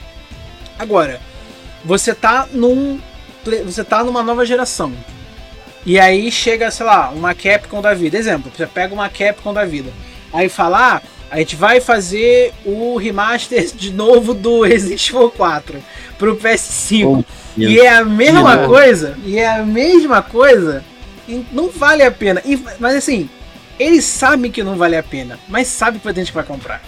[SPEAKER 1] Agora, você tá num. Você tá numa nova geração. E aí chega, sei lá, uma Capcom da vida. Exemplo, você pega uma Capcom da vida. Aí fala, ah, a gente vai fazer o remaster de novo do Resident Evil 4 pro PS5. Oh, e é a mesma coisa, e é a mesma coisa, e não vale a pena. E, mas assim, eles sabem que não vale a pena, mas sabe que vai ter gente que vai comprar.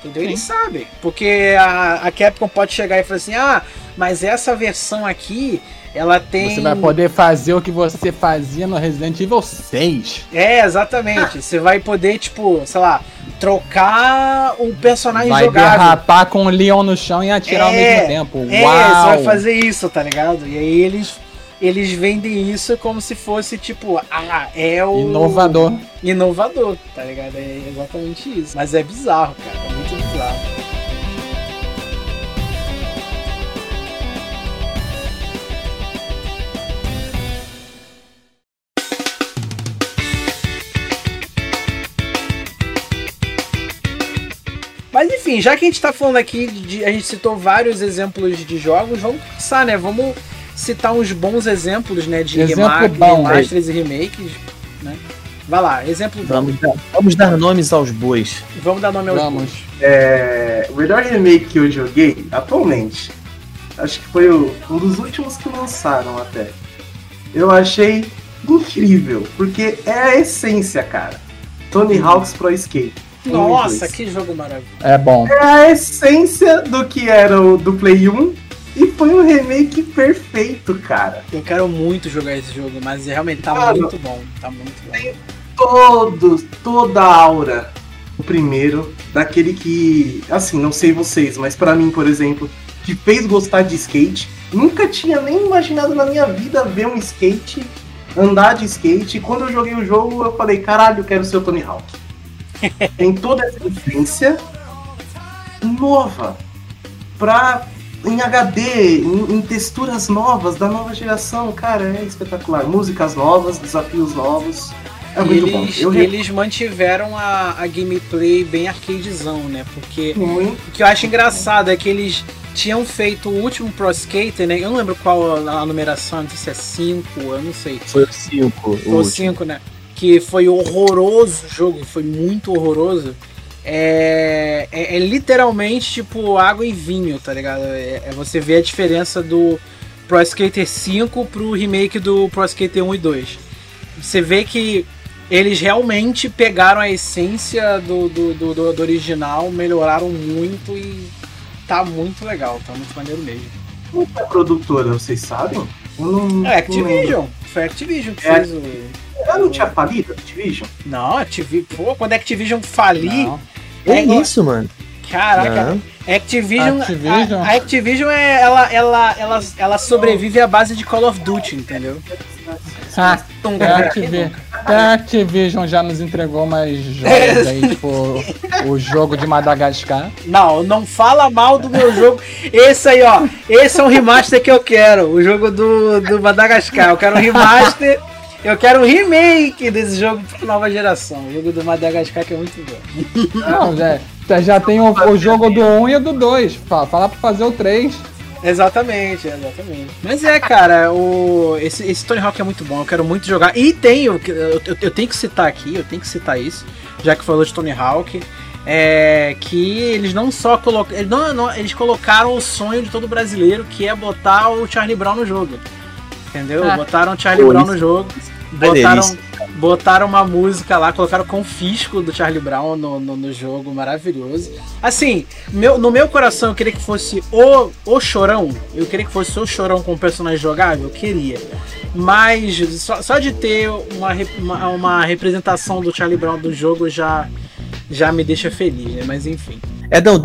[SPEAKER 1] Entendeu? Sim. Eles sabem. Porque a, a Capcom pode chegar e falar assim: ah, mas essa versão aqui ela tem.
[SPEAKER 3] Você vai poder fazer o que você fazia no Resident Evil 6.
[SPEAKER 1] É, exatamente. você vai poder, tipo, sei lá, trocar o personagem
[SPEAKER 3] vai
[SPEAKER 1] jogável. Vai
[SPEAKER 3] derrapar com o Leon no chão e atirar é, ao mesmo tempo.
[SPEAKER 1] É, Uau. você vai fazer isso, tá ligado? E aí eles. Eles vendem isso como se fosse tipo, ah, é o.
[SPEAKER 3] Inovador.
[SPEAKER 1] Inovador, tá ligado? É exatamente isso. Mas é bizarro, cara. É muito bizarro. Mas enfim, já que a gente tá falando aqui, de, a gente citou vários exemplos de jogos, vamos começar, né? Vamos citar uns bons exemplos, né? De remake, remasters e remakes, né? Vai lá, exemplo
[SPEAKER 2] vamos dar, vamos dar nomes aos bois.
[SPEAKER 1] Vamos dar nome aos
[SPEAKER 4] vamos. bois. É, o melhor remake que eu joguei atualmente, acho que foi o, um dos últimos que lançaram até. Eu achei incrível, porque é a essência, cara. Tony Hawk's Pro Skate.
[SPEAKER 1] Nossa, que jogo maravilhoso.
[SPEAKER 3] É bom.
[SPEAKER 4] É a essência do que era o do Play 1 e foi um remake perfeito, cara.
[SPEAKER 1] Eu quero muito jogar esse jogo, mas realmente tá Mano, muito bom. Tá muito bom. Tem
[SPEAKER 4] todo, toda a aura o primeiro, daquele que, assim, não sei vocês, mas para mim, por exemplo, que fez gostar de skate. Nunca tinha nem imaginado na minha vida ver um skate, andar de skate. E quando eu joguei o jogo, eu falei, caralho, eu quero ser o Tony Hawk. tem toda essa essência nova pra em HD, em, em, texturas novas da nova geração, cara, é espetacular. Músicas novas, desafios novos. É muito
[SPEAKER 1] eles, bom. Eu... Eles mantiveram a, a gameplay bem arcadezão, né? Porque muito. o que eu acho engraçado é que eles tinham feito o último Pro Skater, né? Eu não lembro qual a, a numeração, não sei se é 5, eu não sei.
[SPEAKER 2] Foi o 5.
[SPEAKER 1] Foi o 5, né? que foi horroroso o jogo, foi muito horroroso. É, é, é, literalmente tipo água e vinho, tá ligado? É, é, você vê a diferença do Pro Skater 5 pro remake do Pro Skater 1 e 2. Você vê que eles realmente pegaram a essência do, do, do, do original, melhoraram muito e tá muito legal, tá muito maneiro mesmo.
[SPEAKER 4] Qual é a produtora, vocês sabem?
[SPEAKER 1] Não, é Activision. Foi Activision que é. fez o.
[SPEAKER 4] Ela não tinha falido Activision?
[SPEAKER 1] Não, Activision. Pô, quando a Activision falir.
[SPEAKER 2] É, isso, mano.
[SPEAKER 1] Caraca, não. Activision, Activision. A, a, Activision é ela, ela, ela, ela sobrevive à base de Call of Duty, entendeu?
[SPEAKER 3] Ah, a, Activision, a Activision já nos entregou mais jogos aí, tipo o jogo de Madagascar.
[SPEAKER 1] Não, não fala mal do meu jogo. Esse aí, ó, esse é um remaster que eu quero, o jogo do, do Madagascar. Eu quero um remaster. Eu quero um remake desse jogo pra nova geração. O jogo do Madagascar que é muito bom.
[SPEAKER 3] Não, já, já tem o, o jogo do 1 e o do 2. Fala, fala pra fazer o 3.
[SPEAKER 1] Exatamente, exatamente. Mas é, cara, o, esse, esse Tony Hawk é muito bom, eu quero muito jogar. E tem, eu, eu, eu, tenho que citar aqui, eu tenho que citar isso, já que falou de Tony Hawk. É, que eles não só colocaram. Eles, não, não, eles colocaram o sonho de todo brasileiro, que é botar o Charlie Brown no jogo. Entendeu? Ah. Botaram o Charlie Pô, Brown no jogo. Botaram, botaram uma música lá, colocaram confisco do Charlie Brown no, no, no, jogo, maravilhoso. Assim, meu, no meu coração eu queria que fosse o, o Chorão, eu queria que fosse o Chorão com um personagem jogável, eu queria. Mas só, só de ter uma, uma, uma, representação do Charlie Brown do jogo já, já me deixa feliz, né? Mas enfim.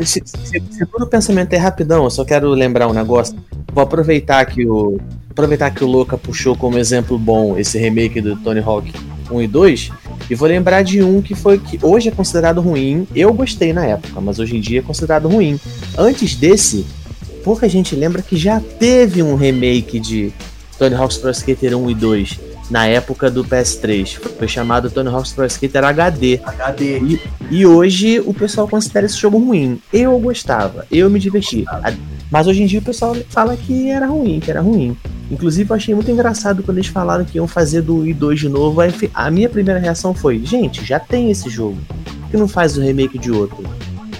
[SPEAKER 2] Se, se, se todo o pensamento é rapidão, eu só quero lembrar um negócio. Vou aproveitar que o. Aproveitar que o Louca puxou como exemplo bom esse remake do Tony Hawk 1 e 2. E vou lembrar de um que foi que hoje é considerado ruim. Eu gostei na época, mas hoje em dia é considerado ruim. Antes desse, pouca gente lembra que já teve um remake de Tony Hawk's Pro Skater 1 e 2 na época do PS3. Foi chamado Tony Hawk's Pro Skater HD.
[SPEAKER 4] HD.
[SPEAKER 2] E, e, hoje o pessoal considera esse jogo ruim. Eu gostava, eu me diverti. Mas hoje em dia o pessoal fala que era ruim, que era ruim. Inclusive eu achei muito engraçado quando eles falaram que iam fazer do I2 de novo. A minha primeira reação foi: gente, já tem esse jogo. Por que não faz o remake de outro?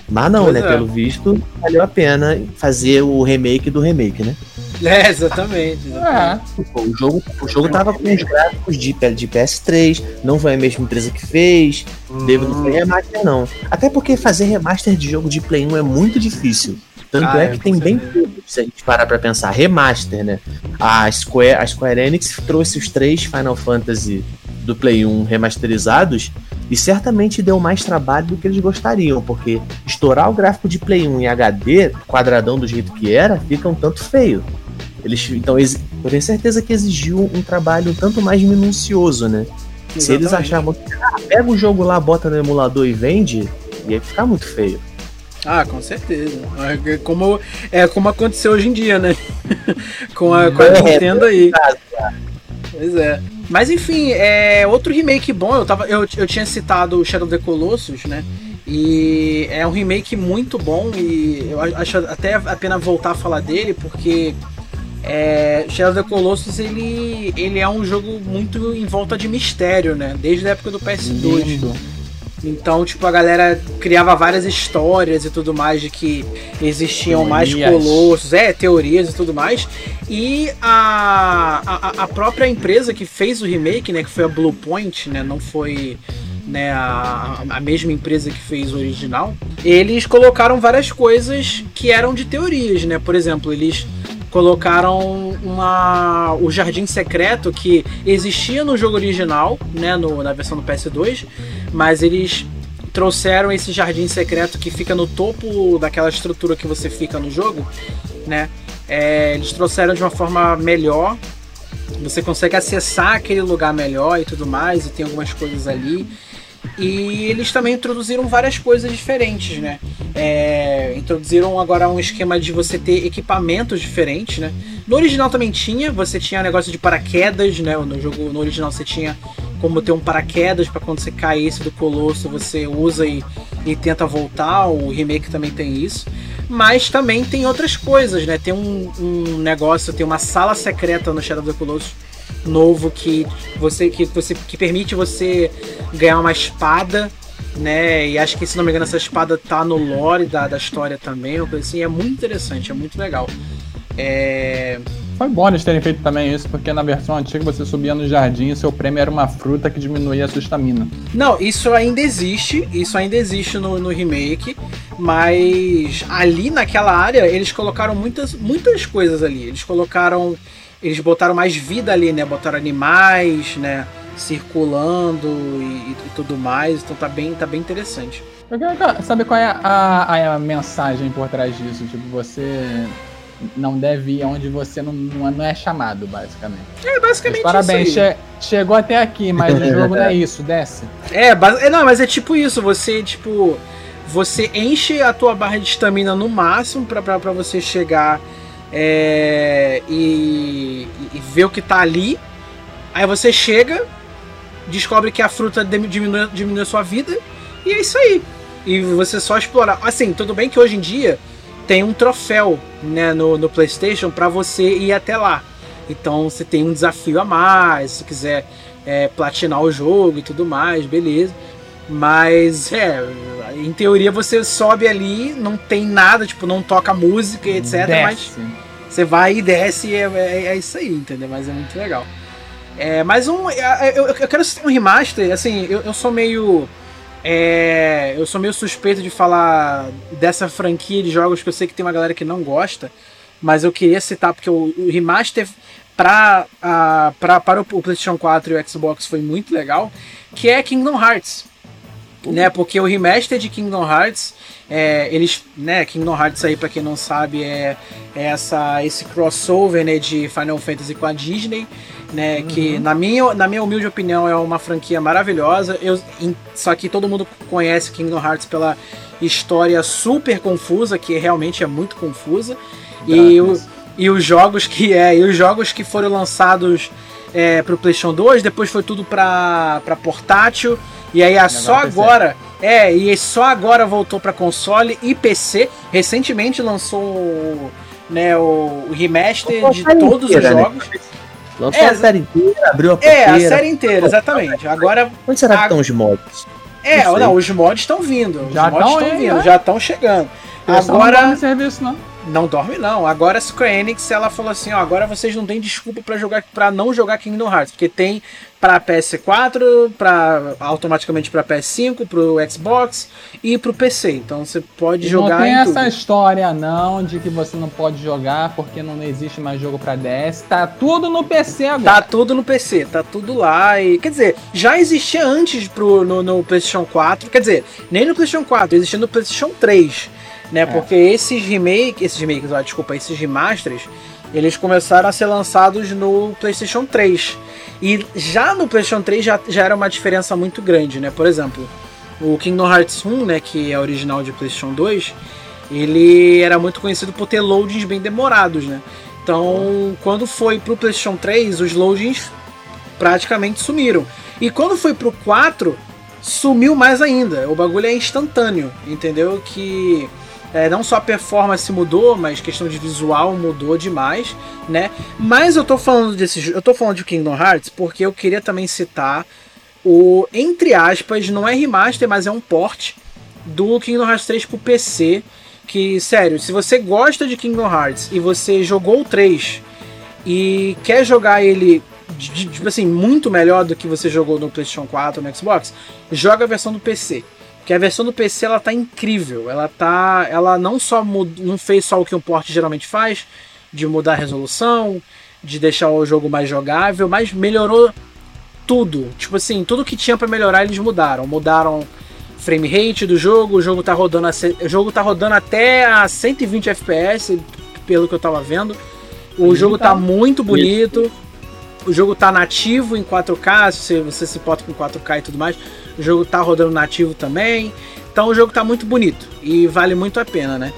[SPEAKER 2] Mas não, pois né? É. Pelo visto, valeu a pena fazer o remake do remake, né?
[SPEAKER 1] É, exatamente. exatamente.
[SPEAKER 2] É. O, jogo, o jogo tava com os gráficos de, de PS3, não foi a mesma empresa que fez, hum. Devo, não foi remaster, não. Até porque fazer remaster de jogo de Play 1 é muito difícil. Tanto ah, é, é que tem bem tudo, se a gente parar pra pensar. Remaster, né? A Square, a Square Enix trouxe os três Final Fantasy do Play 1 remasterizados e certamente deu mais trabalho do que eles gostariam, porque estourar o gráfico de Play 1 em HD, quadradão do jeito que era, fica um tanto feio. Eles, então, eu tenho certeza que exigiu um trabalho um tanto mais minucioso, né? Exatamente. Se eles achavam que ah, pega o jogo lá, bota no emulador e vende, ia ficar muito feio.
[SPEAKER 1] Ah, com certeza. É como, é como aconteceu hoje em dia, né? com a, com a é, Nintendo aí. Pois é. Mas enfim, é outro remake bom. Eu, tava, eu, eu tinha citado o Shadow of the Colossus, né? E é um remake muito bom e eu acho até a pena voltar a falar dele porque é, Shadow of the Colossus ele, ele é um jogo muito em volta de mistério, né? Desde a época do PS2. Lindo. Então, tipo, a galera criava várias histórias e tudo mais de que existiam teorias. mais colossos, é, teorias e tudo mais. E a, a, a, própria empresa que fez o remake, né, que foi a Bluepoint, né, não foi né, a, a mesma empresa que fez o original, eles colocaram várias coisas que eram de teorias, né? Por exemplo, eles colocaram uma, o Jardim Secreto que existia no jogo original, né, no, na versão do PS2, mas eles trouxeram esse Jardim Secreto que fica no topo daquela estrutura que você fica no jogo, né? É, eles trouxeram de uma forma melhor. Você consegue acessar aquele lugar melhor e tudo mais, e tem algumas coisas ali. E eles também introduziram várias coisas diferentes, né? É, introduziram agora um esquema de você ter equipamentos diferentes, né? No original também tinha, você tinha negócio de paraquedas, né? No jogo no original você tinha como ter um paraquedas para quando você caísse do colosso você usa e, e tenta voltar. O remake também tem isso. Mas também tem outras coisas, né? Tem um, um negócio, tem uma sala secreta no Shadow of the Colossus novo que você que você que permite você ganhar uma espada, né? E acho que se não me engano essa espada tá no lore da, da história também, uma coisa assim, é muito interessante, é muito legal. É...
[SPEAKER 3] Foi bom eles terem feito também isso, porque na versão antiga você subia no jardim e seu prêmio era uma fruta que diminuía a sua estamina.
[SPEAKER 1] Não, isso ainda existe, isso ainda existe no, no remake, mas ali naquela área eles colocaram muitas, muitas coisas ali. Eles colocaram eles botaram mais vida ali, né? Botaram animais, né? Circulando e, e tudo mais. Então tá bem, tá bem interessante.
[SPEAKER 3] Eu quero saber qual é a, a, mensagem por trás disso. Tipo, você não deve ir onde você não, não é chamado, basicamente.
[SPEAKER 1] É, basicamente
[SPEAKER 3] mas, Parabéns, che chegou até aqui, mas o jogo não é isso, desce.
[SPEAKER 1] É, é, não, mas é tipo isso, você, tipo, você enche a tua barra de estamina no máximo para você chegar é, e, ver o que tá ali. Aí você chega, descobre que a fruta diminui, diminui a sua vida, e é isso aí. E você só explorar. Assim, tudo bem que hoje em dia tem um troféu né, no, no PlayStation para você ir até lá. Então você tem um desafio a mais, se quiser é, platinar o jogo e tudo mais, beleza. Mas é, em teoria você sobe ali, não tem nada, tipo, não toca música e etc. Desce. Mas você vai e desce e é, é, é, isso aí, entendeu? Mas é muito legal. É, mas um. Eu, eu quero citar um remaster, assim, eu, eu sou meio. É, eu sou meio suspeito de falar dessa franquia de jogos que eu sei que tem uma galera que não gosta, mas eu queria citar porque o, o remaster pra, a, pra, para o PlayStation 4 e o Xbox foi muito legal, que é Kingdom Hearts. Né, porque o remaster de Kingdom Hearts, é, eles, né, Kingdom Hearts aí para quem não sabe é, é, essa esse crossover, né, de Final Fantasy com a Disney, né, uhum. que na minha, na minha humilde opinião é uma franquia maravilhosa. Eu, in, só que todo mundo conhece Kingdom Hearts pela história super confusa, que realmente é muito confusa. E, o, e os jogos que é, e os jogos que foram lançados é, pro PlayStation 2, depois foi tudo para portátil. E aí só agora, é, e só agora voltou para console e PC. Recentemente lançou né, o, o remaster de todos inteira, os né? jogos. Né?
[SPEAKER 2] Lançou é, a série inteira, abriu a
[SPEAKER 1] porteira. É, a série inteira, exatamente. Agora.
[SPEAKER 2] Onde será a... que estão os mods?
[SPEAKER 1] É, não, não os mods estão vindo. Os já mods estão vindo, né? já estão chegando.
[SPEAKER 3] Agora. Não serviço, não.
[SPEAKER 1] Não dorme não. Agora a Square Enix ela falou assim, ó, agora vocês não têm desculpa para jogar para não jogar Kingdom Hearts, porque tem para PS4, para automaticamente para PS5, pro Xbox e pro PC. Então você pode e jogar
[SPEAKER 3] Não tem
[SPEAKER 1] essa
[SPEAKER 3] tudo. história não de que você não pode jogar porque não existe mais jogo para DS. Tá tudo no PC agora.
[SPEAKER 1] Tá tudo no PC, tá tudo lá e quer dizer, já existia antes pro no, no PlayStation 4, quer dizer, nem no PlayStation 4, existia no PlayStation 3 né? É. Porque esses remakes, esses remakes, ó, desculpa, esses remasters, eles começaram a ser lançados no PlayStation 3. E já no PlayStation 3 já, já era uma diferença muito grande, né? Por exemplo, o Kingdom Hearts 1, né, que é original de PlayStation 2, ele era muito conhecido por ter loadings bem demorados, né? Então, quando foi pro PlayStation 3, os loadings praticamente sumiram. E quando foi pro 4, sumiu mais ainda. O bagulho é instantâneo, entendeu? Que é, não só a performance mudou, mas questão de visual mudou demais, né? Mas eu tô falando desse, eu tô falando de Kingdom Hearts porque eu queria também citar o entre aspas, não é remaster, mas é um port do Kingdom Hearts 3 pro PC, que sério, se você gosta de Kingdom Hearts e você jogou o 3 e quer jogar ele tipo assim, muito melhor do que você jogou no PlayStation 4 ou no Xbox, joga a versão do PC que a versão do PC ela tá incrível. Ela tá, ela não só mud, não fez só o que um port geralmente faz, de mudar a resolução, de deixar o jogo mais jogável, mas melhorou tudo. Tipo assim, tudo que tinha para melhorar eles mudaram. Mudaram frame rate do jogo, o jogo tá rodando a, o jogo tá rodando até a 120 FPS, pelo que eu tava vendo. O jogo tá, tá muito bonito. O jogo tá nativo em 4K, se você se porta com 4K e tudo mais. O jogo tá rodando nativo também. Então o jogo tá muito bonito e vale muito a pena, né?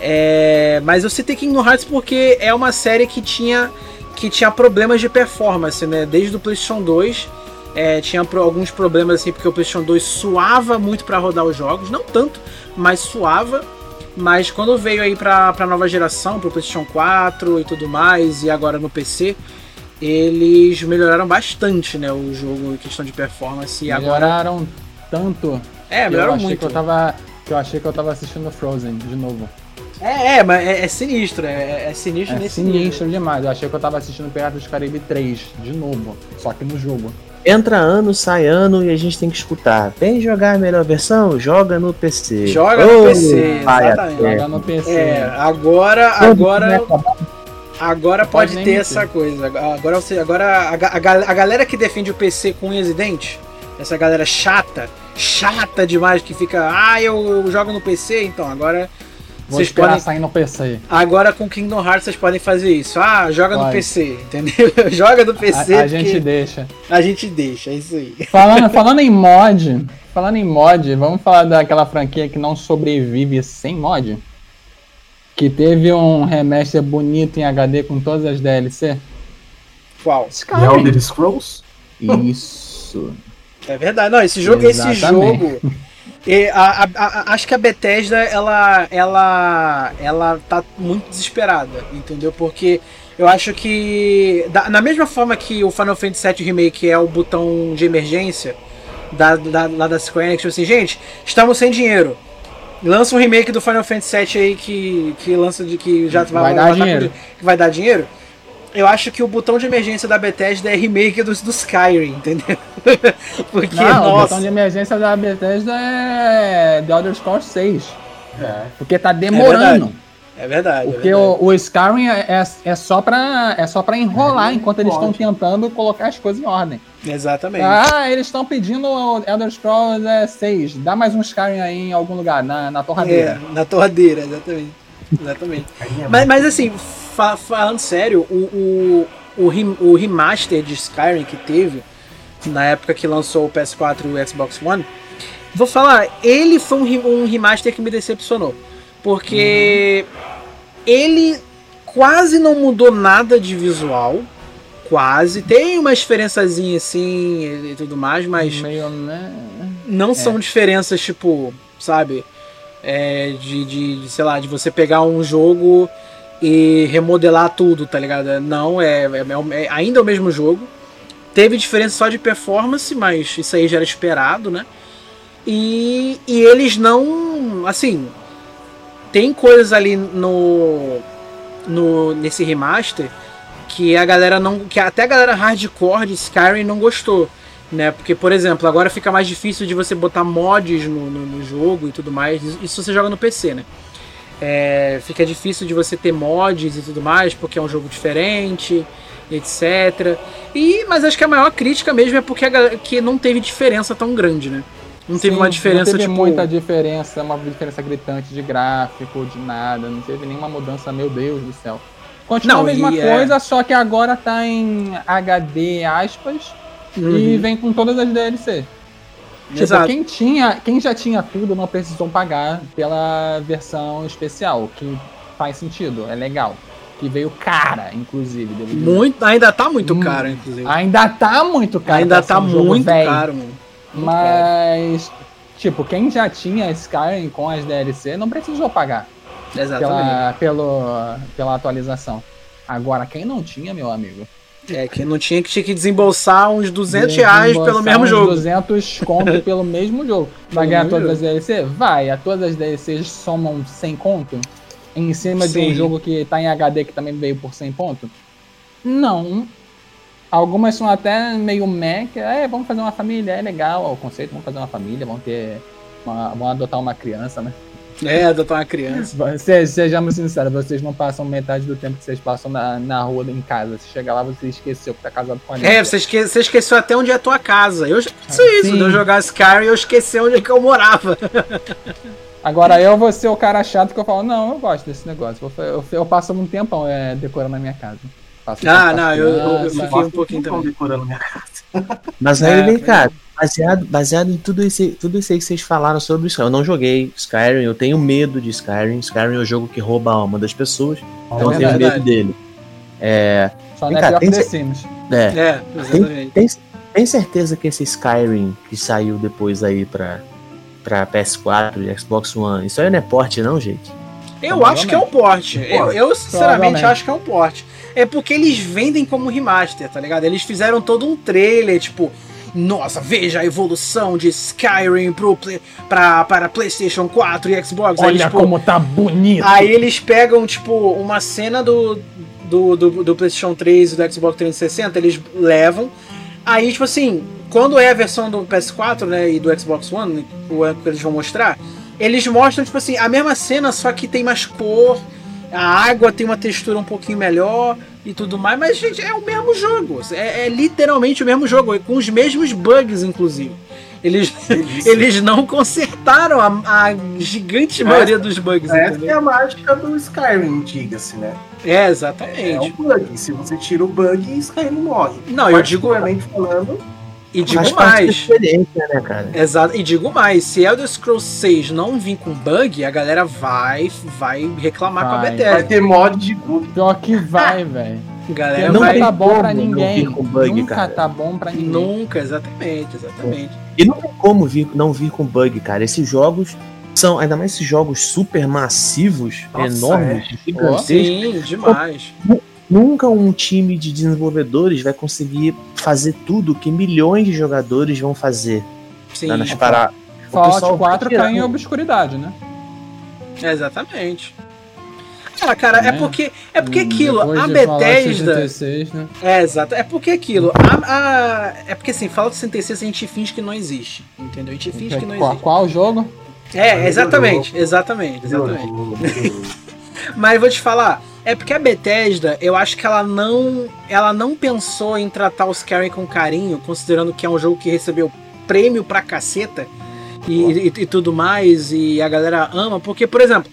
[SPEAKER 1] É, mas eu citei Kingdom Hearts porque é uma série que tinha, que tinha problemas de performance, né? Desde o PlayStation 2 é, tinha alguns problemas assim, porque o PlayStation 2 suava muito para rodar os jogos, não tanto, mas suava. Mas quando veio aí pra, pra nova geração, pro PlayStation 4 e tudo mais, e agora no PC, eles melhoraram bastante, né, o jogo em questão de performance.
[SPEAKER 3] melhoraram agora... tanto.
[SPEAKER 1] É, melhoraram muito.
[SPEAKER 3] Que eu, tava, que eu achei que eu tava assistindo Frozen de novo.
[SPEAKER 1] É, é, mas é, é sinistro, é, é sinistro
[SPEAKER 3] é
[SPEAKER 1] nesse
[SPEAKER 3] sinistro nível. demais. Eu achei que eu tava assistindo Piratas do Caribe 3 de novo, só que no jogo.
[SPEAKER 2] Entra ano, sai ano e a gente tem que escutar. Vem jogar a melhor versão? Joga no PC.
[SPEAKER 1] Joga oh, no PC, exatamente. Joga no PC. É, agora, agora. Agora pode, pode ter essa coisa. Agora, você, agora a, a, a, galera que defende o PC com unhas e dentes, essa galera chata, chata demais, que fica, ah, eu, eu jogo no PC, então agora.
[SPEAKER 3] Vou vocês podem sair no PC.
[SPEAKER 1] Agora com Kingdom Hearts vocês podem fazer isso. Ah, joga no PC, entendeu? joga no PC.
[SPEAKER 3] A, a gente deixa.
[SPEAKER 1] A gente deixa, é isso aí.
[SPEAKER 3] Falando, falando em mod, falando em mod, vamos falar daquela franquia que não sobrevive sem mod? Que teve um remaster bonito em HD com todas as DLC.
[SPEAKER 1] Qual?
[SPEAKER 4] Skyrim. The Elder Scrolls?
[SPEAKER 3] Isso.
[SPEAKER 1] É verdade. Não, esse jogo, esse jogo. E a, a, a, acho que a Bethesda ela, ela, ela tá muito desesperada, entendeu? Porque eu acho que da, na mesma forma que o Final Fantasy VII Remake é o botão de emergência da, da, lá da Square Enix, tipo assim, gente, estamos sem dinheiro. Lança um remake do Final Fantasy VII aí que, que lança de que já
[SPEAKER 3] vai, vai dar dinheiro.
[SPEAKER 1] que vai dar dinheiro. eu acho que o botão de emergência da Bethesda é remake dos do Skyrim, entendeu? Porque,
[SPEAKER 3] Não, o
[SPEAKER 1] nossa.
[SPEAKER 3] botão de emergência da Bethesda é The Elder Scrolls 6.
[SPEAKER 4] É.
[SPEAKER 3] Porque tá demorando.
[SPEAKER 1] É verdade. é
[SPEAKER 3] porque
[SPEAKER 1] verdade.
[SPEAKER 3] o, o Skyrim é, é, é só pra, é só pra enrolar enquanto eles estão tentando colocar as coisas em ordem.
[SPEAKER 1] Exatamente.
[SPEAKER 3] Ah, eles estão pedindo o Elder Scrolls é, 6. Dá mais um Skyrim aí em algum lugar, na, na
[SPEAKER 1] É,
[SPEAKER 3] torradeira.
[SPEAKER 1] na torradeira, exatamente. Exatamente. Mas, mas assim, fa- falando sério, o, o, o, rem- o remaster de Skyrim que teve, na época que lançou o PS4 e o Xbox One, vou falar, ele foi um, re- um remaster que me decepcionou. Porque ele quase não mudou nada de visual. Quase. Tem uma diferençazinha assim e tudo mais, mas
[SPEAKER 3] Meio, né?
[SPEAKER 1] não são diferenças tipo, sabe? É, de, de, de, sei lá, de você pegar um jogo e remodelar tudo, tá ligado? Não, é, é- é ainda o mesmo jogo. Teve diferença só de performance, mas isso aí já era esperado, né? E, e eles não. Assim. Tem coisas ali no. no nesse remaster que a galera não. que até a galera hardcore de Skyrim não gostou né? Porque, por exemplo, agora fica mais difícil de você botar mods no, no, no jogo e tudo mais. Isso você joga no PC, né? É, fica difícil de você ter mods e tudo mais, porque é um jogo diferente, etc. E, mas acho que a maior crítica mesmo é porque a que não teve diferença tão grande, né? Não teve
[SPEAKER 3] Sim,
[SPEAKER 1] uma diferença,
[SPEAKER 3] Não teve
[SPEAKER 1] tipo.
[SPEAKER 3] muita diferença, uma diferença gritante de gráfico, de nada. Não teve nenhuma mudança, meu Deus do céu. Continua
[SPEAKER 1] Não,
[SPEAKER 3] a mesma
[SPEAKER 1] e é-
[SPEAKER 3] coisa, só que agora tá em HD aspas e
[SPEAKER 1] Uhum.
[SPEAKER 3] vem com todas as DLC. Tipo,
[SPEAKER 1] Exato.
[SPEAKER 3] quem, tinha, quem já tinha tudo não precisou pagar pela versão especial, que faz sentido, é legal. Que veio cara, inclusive.
[SPEAKER 1] Muito, ainda tá muito
[SPEAKER 3] Hum.
[SPEAKER 1] caro, inclusive.
[SPEAKER 3] Ainda tá muito caro.
[SPEAKER 1] ainda
[SPEAKER 3] ser
[SPEAKER 1] tá
[SPEAKER 3] um
[SPEAKER 1] muito caro, mano. Muito caro.
[SPEAKER 3] Mas, tipo, quem já tinha Skyrim com as DLC não precisou pagar. Pela, pelo, pela atualização. Agora, quem não tinha, meu amigo,
[SPEAKER 1] É, que não tinha que tinha que desembolsar uns 200 reais pelo
[SPEAKER 3] desembolsar
[SPEAKER 1] mesmo
[SPEAKER 3] uns
[SPEAKER 1] jogo.
[SPEAKER 3] 200 conto pelo mesmo jogo. Vai ganhar todas as DLC? Vai. A todas as DLCs somam 100 conto? Em cima de
[SPEAKER 1] Sim.
[SPEAKER 3] um jogo que tá em HD que também veio por 100 pontos? Não. Algumas são até meio que é, vamos fazer uma família, é legal o conceito, vamos fazer uma família, vamos ter. Uma, vamos adotar uma criança, né?
[SPEAKER 1] É, adotar uma criança.
[SPEAKER 3] Se- Sejamos sinceros, vocês não passam metade do tempo que vocês passam na, na rua, em casa. Você chega lá, você esqueceu que tá casado com a
[SPEAKER 1] É, você, esque- você esqueceu até onde é a tua casa. Eu esqueci isso,
[SPEAKER 3] sim.
[SPEAKER 1] de eu jogar Skyrim eu esqueci onde é que eu morava.
[SPEAKER 3] Agora eu vou ser o cara chato que eu falo, não, eu gosto desse negócio. Eu, eu, eu passo um tempão é, decorando a minha casa.
[SPEAKER 1] Ah,
[SPEAKER 3] as
[SPEAKER 1] não, eu- eu- eu fiquei- um pouquinho também.
[SPEAKER 4] decorando minha casa.
[SPEAKER 2] Mas
[SPEAKER 1] É,
[SPEAKER 2] aí vem
[SPEAKER 1] foi-
[SPEAKER 2] cá, baseado, baseado em tudo isso, aí- tudo isso aí que vocês falaram sobre Skyrim. Eu não joguei Skyrim, eu tenho medo de Skyrim. Skyrim é o jogo que rouba a alma das pessoas, então eu tenho medo dele. É,
[SPEAKER 3] Só
[SPEAKER 2] Vem
[SPEAKER 3] não é
[SPEAKER 2] cá, tem
[SPEAKER 3] The
[SPEAKER 2] ce-
[SPEAKER 3] Sims.
[SPEAKER 2] é,
[SPEAKER 1] É, exatamente.
[SPEAKER 2] tem, tem certeza que esse Skyrim que saiu depois aí pra, pra PS4 e Xbox One, isso aí não é porte não, gente?
[SPEAKER 1] Eu acho que é um porte. Eu, eu, sinceramente acho que é um porte. É porque eles vendem como remaster, tá ligado? Eles fizeram todo um trailer, tipo, nossa, veja a evolução de Skyrim pro play, pra, para PlayStation 4 e Xbox. Aí,
[SPEAKER 3] Olha
[SPEAKER 1] tipo,
[SPEAKER 3] como tá bonito.
[SPEAKER 1] Aí eles pegam, tipo, uma cena do, do, do, do PlayStation 3 e do Xbox 360, eles levam. Aí, tipo assim, quando é a versão do PS4, né, e do Xbox One, o que eles vão mostrar, eles mostram, tipo assim, a mesma cena, só que tem mais cor, a água tem uma textura um pouquinho melhor e tudo mais, mas, gente, é o mesmo jogo. É, é literalmente o mesmo jogo, com os mesmos bugs, inclusive. Eles,
[SPEAKER 4] Delícia.
[SPEAKER 1] eles não consertaram a, a gigante maioria dos bugs,
[SPEAKER 4] Essa é
[SPEAKER 1] entendeu?
[SPEAKER 4] a mágica do Skyrim, diga-se, né?
[SPEAKER 1] É,
[SPEAKER 4] É
[SPEAKER 1] exatamente.
[SPEAKER 4] um bug. Se você tira o bug, Skyrim morre.
[SPEAKER 1] Não, eu digo,
[SPEAKER 4] falando,
[SPEAKER 1] e digo mais.
[SPEAKER 2] né, cara?
[SPEAKER 1] Exato, e digo mais, se Elder Scrolls 6 não vir com bug, a galera vai vai reclamar com a
[SPEAKER 3] Vai.
[SPEAKER 4] vai
[SPEAKER 1] Bethesda.
[SPEAKER 4] ter mod de bug.
[SPEAKER 3] Pior que vai, velho.
[SPEAKER 1] A galera
[SPEAKER 2] Não
[SPEAKER 3] Nunca
[SPEAKER 1] vai
[SPEAKER 3] tá bom pra ninguém.
[SPEAKER 2] com bug,
[SPEAKER 3] Nunca
[SPEAKER 2] cara.
[SPEAKER 3] tá bom pra ninguém.
[SPEAKER 1] nunca, exatamente, exatamente.
[SPEAKER 2] E não tem como vir, não vir com bug, cara. Esses jogos são, ainda mais esses jogos super massivos,
[SPEAKER 4] Nossa,
[SPEAKER 2] enormes,
[SPEAKER 3] é.
[SPEAKER 2] gigantescos.
[SPEAKER 1] Sim, demais.
[SPEAKER 2] Nunca um time de desenvolvedores vai conseguir fazer tudo que milhões de jogadores vão fazer
[SPEAKER 1] Sim,
[SPEAKER 2] lá nas paradas. O
[SPEAKER 3] Fallout
[SPEAKER 2] pessoal
[SPEAKER 3] 4
[SPEAKER 2] vai
[SPEAKER 3] cai em obscuridade, né?
[SPEAKER 1] exatamente. Ah, cara, é
[SPEAKER 3] Né?
[SPEAKER 1] porque é porque
[SPEAKER 3] Hum,
[SPEAKER 1] aquilo,
[SPEAKER 3] depois
[SPEAKER 1] a
[SPEAKER 3] de
[SPEAKER 1] Bethesda
[SPEAKER 3] 66, né?
[SPEAKER 1] É, exato. É porque aquilo. A, a- é porque assim, Fallout 66 a gente finge que não existe. Entendeu? A gente finge que não
[SPEAKER 3] Qual,
[SPEAKER 1] existe.
[SPEAKER 3] qual jogo?
[SPEAKER 1] É, exatamente, exatamente, exatamente. Mas eu vou te falar, é porque a Bethesda, eu acho que ela não, ela não pensou em tratar os Skyrim com carinho, considerando que é um jogo que recebeu prêmio pra caceta e, e- e tudo mais, e a galera ama, porque, por exemplo,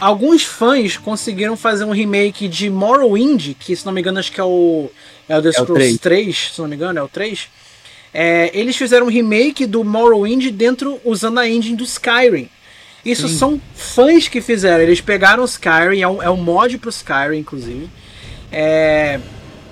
[SPEAKER 1] alguns fãs conseguiram fazer um remake de Morrowind, que se não me engano acho que é o, é o The Scrolls 3. se não me engano, é o 3. É, eles fizeram um remake do Morrowind dentro usando a engine do Skyrim. Isso são fãs que fizeram. Eles pegaram o Skyrim, é um, é um mod pro Skyrim, inclusive. É,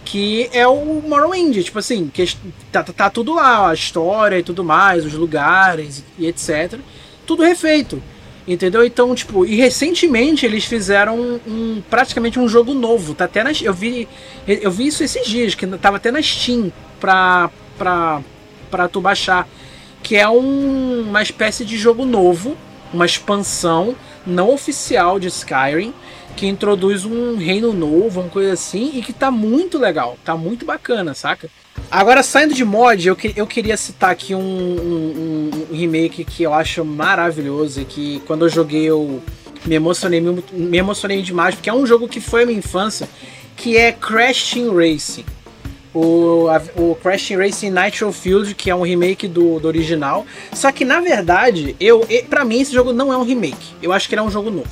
[SPEAKER 1] que é o Morrowind, tipo assim, que tá, tá, tá tudo lá, a história e tudo mais, os lugares e etc. Tudo refeito. Entendeu? Então, tipo, e recentemente eles fizeram um, um- praticamente um jogo novo. Tá até nas, eu vi eu vi isso esses dias, que tava até na Steam pra, pra, pra tu baixar. Que é um- uma espécie de jogo novo, uma expansão não oficial de Skyrim, que introduz um reino novo, uma coisa assim, e que tá muito legal, tá muito bacana, saca? Agora, saindo de mod, eu, que- eu queria citar aqui um, um- um remake que eu acho maravilhoso e que quando eu joguei eu me emocionei, me, me emocionei demais, porque é um jogo que foi a minha infância, que é Crash Team Racing. O, a- o Crash Racing Nitro Field, que é um remake do, do original. Só que, na verdade, eu, e- pra mim esse jogo não é um remake. Eu acho que ele é um jogo novo.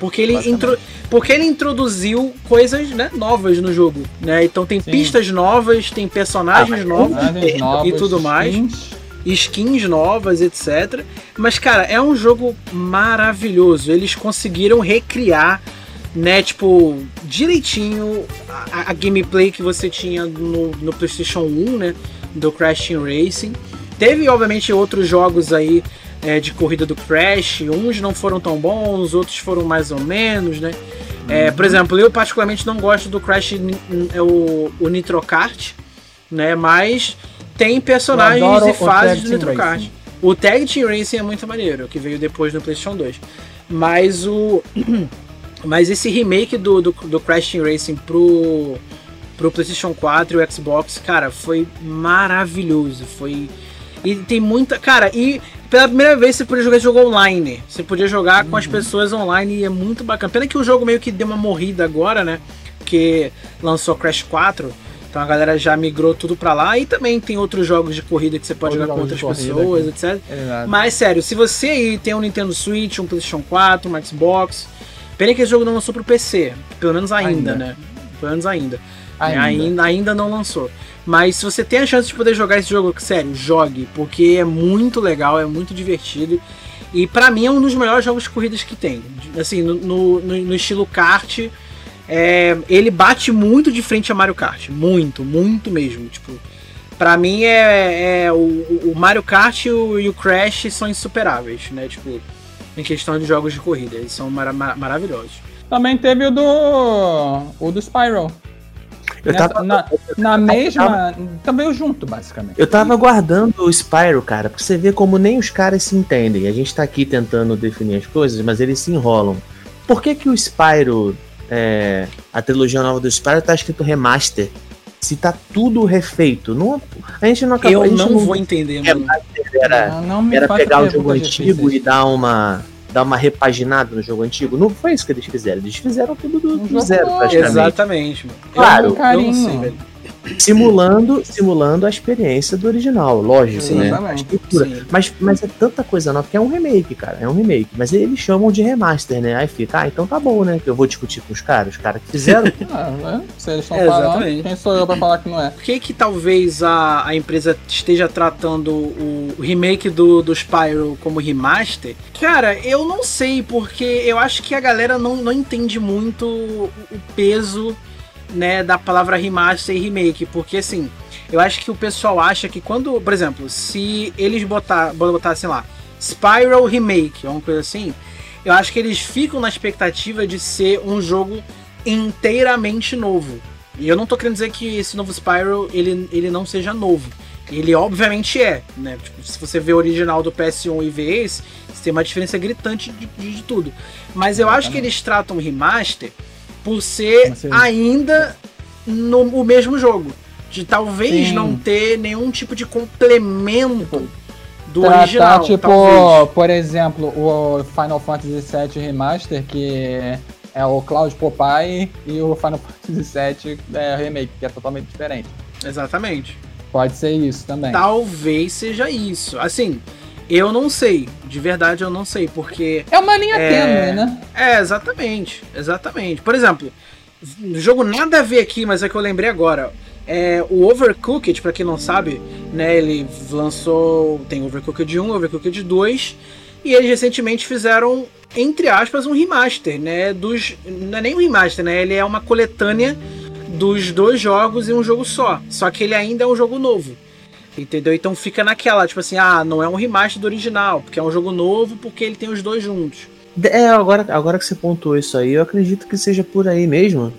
[SPEAKER 1] Porque ele, intro, porque ele introduziu coisas né, novas no jogo. Né? Então tem
[SPEAKER 3] Sim.
[SPEAKER 1] pistas novas, tem personagens novos
[SPEAKER 3] Personagens novos,
[SPEAKER 1] e tudo mais
[SPEAKER 3] skins.
[SPEAKER 1] skins novas, etc. Mas, cara, é um jogo maravilhoso. Eles conseguiram recriar, né, tipo, direitinho a, a gameplay que você tinha no, no PlayStation 1, né, do Crash Team Racing. Teve, obviamente, outros jogos aí é, de corrida do Crash. Uns não foram tão bons, outros foram mais ou menos, né. É, por exemplo, eu particularmente não gosto do Crash, é o, o Nitro Kart, né, mas tem personagens e fases do Nitro Kart. O Tag Team Racing é muito maneiro, que veio depois no PlayStation 2. Mas o. Mas esse remake do, do, do Crash Team Racing pro, pro PlayStation 4 e o Xbox, cara, foi maravilhoso. Foi. E tem muita. Cara, e pela primeira vez você podia jogar esse jogo online. Você podia jogar com as pessoas online e é muito bacana. Pena que o jogo meio que deu uma morrida agora, né? Porque lançou Crash 4. Então a galera já migrou tudo pra lá. E também tem outros jogos de corrida que você pode jogar com outras pessoas, etc.
[SPEAKER 3] Exato.
[SPEAKER 1] Mas sério, se você aí tem um Nintendo Switch, um PlayStation 4, um Xbox, pena que esse jogo não lançou pro PC, pelo menos ainda,
[SPEAKER 3] Ainda.
[SPEAKER 1] né? Pelo menos ainda.
[SPEAKER 3] Ainda.
[SPEAKER 1] É, ainda. ainda não lançou. Mas se você tem a chance de poder jogar esse jogo, sério, jogue, porque é muito legal, é muito divertido. E pra mim é um dos melhores jogos de corridas que tem. Assim, no, no, no- estilo kart, é, ele bate muito de frente a Mario Kart. Muito, muito mesmo. Tipo, pra mim é, é o, o Mario Kart e o, e o Crash são insuperáveis, né? Tipo, em questão de jogos de corrida. Eles são mara- ma- maravilhosos.
[SPEAKER 3] Também teve o do. o do Spyro.
[SPEAKER 2] Eu
[SPEAKER 3] Nessa-
[SPEAKER 2] tava,
[SPEAKER 3] na, na mesma. Também junto, basicamente.
[SPEAKER 2] eu tava aguardando o Spyro, cara, pra você ver como nem os caras se entendem. A gente tá aqui tentando definir as coisas, mas eles se enrolam. Por que que o Spyro, é, a trilogia nova do Spyro tá escrito remaster? Se tá tudo refeito. Não, a gente não acabou.
[SPEAKER 1] Eu
[SPEAKER 2] gente
[SPEAKER 1] não vou entender, mano.
[SPEAKER 2] Era,
[SPEAKER 3] Não,
[SPEAKER 2] era pegar o jogo antigo e dar uma, dar uma repaginada no jogo antigo. Não foi isso que eles fizeram. Eles fizeram tudo do, do zero, praticamente.
[SPEAKER 1] Exatamente, mano.
[SPEAKER 2] Claro.
[SPEAKER 1] eu, não- eu não
[SPEAKER 3] Carinho.
[SPEAKER 1] sei, velho.
[SPEAKER 2] Simulando, simulando a experiência do original, lógico,
[SPEAKER 1] Sim,
[SPEAKER 2] né?
[SPEAKER 3] exatamente.
[SPEAKER 2] A estrutura.
[SPEAKER 1] Sim.
[SPEAKER 2] Mas, mas é tanta coisa nova, porque é um remake, cara. É um remake. Mas eles chamam de remaster, né? Aí fica, ah, então tá bom, né? Que eu vou discutir com os caras, os caras que fizeram.
[SPEAKER 3] Ah, é, se eles estão
[SPEAKER 1] É,
[SPEAKER 3] falando,
[SPEAKER 1] exatamente.
[SPEAKER 3] quem sou eu pra falar que não é?
[SPEAKER 1] Por que que talvez a, a empresa esteja tratando o, o remake do, do Spyro como remaster? Cara, eu não sei, porque eu acho que a galera não, não entende muito o peso né, da palavra remaster e remake, porque assim, eu acho que o pessoal acha que quando, por exemplo, se eles botar, botassem lá, Spyro Remake, ou uma coisa assim, eu acho que eles ficam na expectativa de ser um jogo inteiramente novo. E eu não tô querendo dizer que esse novo Spyro ele, ele não seja novo. Ele obviamente é, né? Tipo, se você vê o original do PS1 e vê esse, você tem uma diferença gritante de, de, de tudo. Mas eu acho que eles tratam o remaster por ser ainda no o mesmo jogo. De talvez Sim. não ter nenhum tipo de complemento do Tratar, original.
[SPEAKER 3] Tipo,
[SPEAKER 1] talvez.
[SPEAKER 3] por exemplo, o Final Fantasy VII Remaster, que é o Cloud Popeye, e o Final Fantasy VII é, Remake, que é totalmente diferente.
[SPEAKER 1] Exatamente.
[SPEAKER 3] Pode ser isso também.
[SPEAKER 1] Talvez seja isso. Assim, eu não sei. De verdade, eu não sei, porque.
[SPEAKER 3] É uma linha é... tênue, né?
[SPEAKER 1] É, exatamente. Exatamente. Por exemplo, jogo nada a ver aqui, mas é que eu lembrei agora. É, o Overcooked, para quem não sabe, né, ele lançou. Tem Overcooked 1, Overcooked 2. E eles recentemente fizeram, entre aspas, um remaster, né? Dos. Não é nem um remaster, né? Ele é uma coletânea dos dois jogos em um jogo só. Só que ele ainda é um jogo novo. Entendeu? Então fica naquela, tipo assim, ah, não é um remaster do original, porque é um jogo novo, porque ele tem os dois juntos.
[SPEAKER 2] É, agora, agora que você pontuou isso aí, eu acredito que seja por aí mesmo.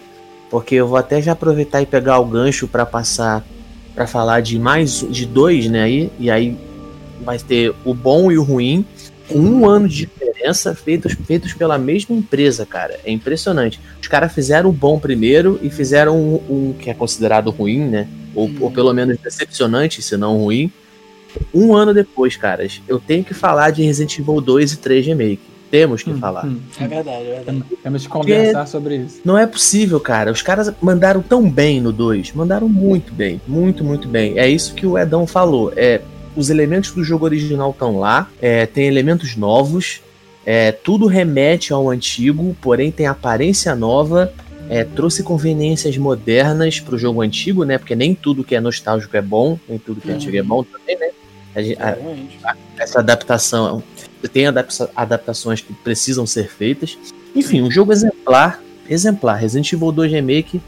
[SPEAKER 2] Porque eu vou até já aproveitar e pegar o gancho para passar para falar de mais de dois, né? Aí, e aí vai ter o bom e o ruim, com um ano de diferença, feitos, feitos pela mesma empresa, cara. É impressionante. Os caras fizeram o bom primeiro e fizeram um, um que é considerado ruim, né? Ou, ou pelo menos decepcionante, se não ruim. Um ano depois, caras, eu tenho que falar de Resident Evil 2 e 3 Remake. Temos que hum, falar. Hum,
[SPEAKER 1] é verdade, é verdade.
[SPEAKER 3] Temos que conversar Porque sobre isso.
[SPEAKER 2] Não é possível, cara. Os caras mandaram tão bem no 2. Mandaram muito bem. Muito, muito bem. É isso que o Edão falou. É, os elementos do jogo original estão lá. É, tem elementos novos. É, tudo remete ao antigo, porém tem aparência nova. É, trouxe conveniências modernas para o jogo antigo, né? Porque nem tudo que é nostálgico é bom, nem tudo que é antigo é bom também, né? A, a, essa adaptação tem adaptações que precisam ser feitas. Enfim, um jogo exemplar, exemplar. Resident Evil 2 Remake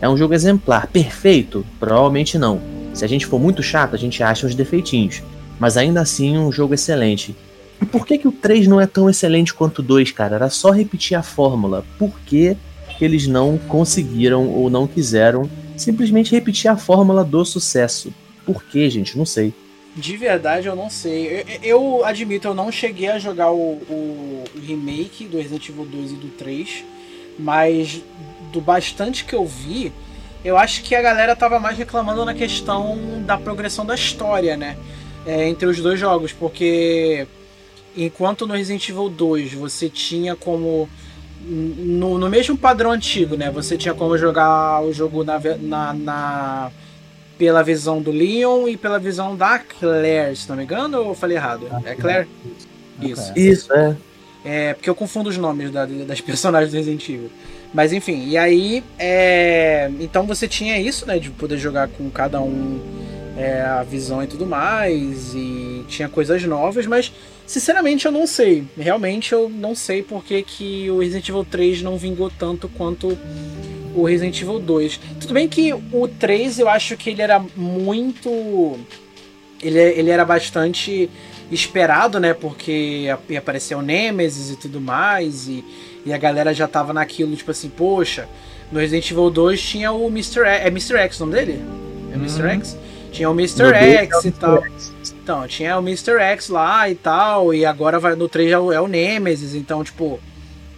[SPEAKER 2] é um jogo exemplar. Perfeito? Provavelmente não. Se a gente for muito chato, a gente acha uns defeitinhos. Mas ainda assim, um jogo excelente. E por que, que o 3 não é tão excelente quanto o 2, cara? Era só repetir a fórmula. Por que eles não conseguiram ou não quiseram simplesmente repetir a fórmula do sucesso? Por que, gente? Não sei.
[SPEAKER 1] De verdade, eu não sei. Eu, eu admito, eu não cheguei a jogar o, o, remake do Resident Evil 2 e do 3, mas do bastante que eu vi, eu acho que a galera tava mais reclamando na questão da progressão da história, né? É, entre os dois jogos, porque enquanto no Resident Evil 2 você tinha como. No, no mesmo padrão antigo, né? Você tinha como jogar o jogo na, na, na pela visão do Leon e pela visão da Claire, se não me engano, ou eu falei errado? É Claire?
[SPEAKER 2] Isso. Isso, é.
[SPEAKER 1] É, porque eu confundo os nomes da, das personagens do Resident Evil. Mas enfim, e aí. É, então você tinha isso, né? De poder jogar com cada um é, a visão e tudo mais. E tinha coisas novas, mas sinceramente eu não sei. Realmente eu não sei porque que o Resident Evil 3 não vingou tanto quanto o Resident Evil 2. Tudo bem que o 3 eu acho que ele era muito. Ele, ele era bastante esperado, né? Porque ia aparecer o Nemesis e tudo mais. E, e a galera já tava naquilo, tipo assim, poxa, no Resident Evil 2 tinha o Mr. X. É Mr. X o nome dele? É Mr. Uhum. X? Tinha o Mr. X é e tal. X. Então, tinha o Mr. X lá e tal. E agora vai, no 3 é o, é o Nemesis. Então, tipo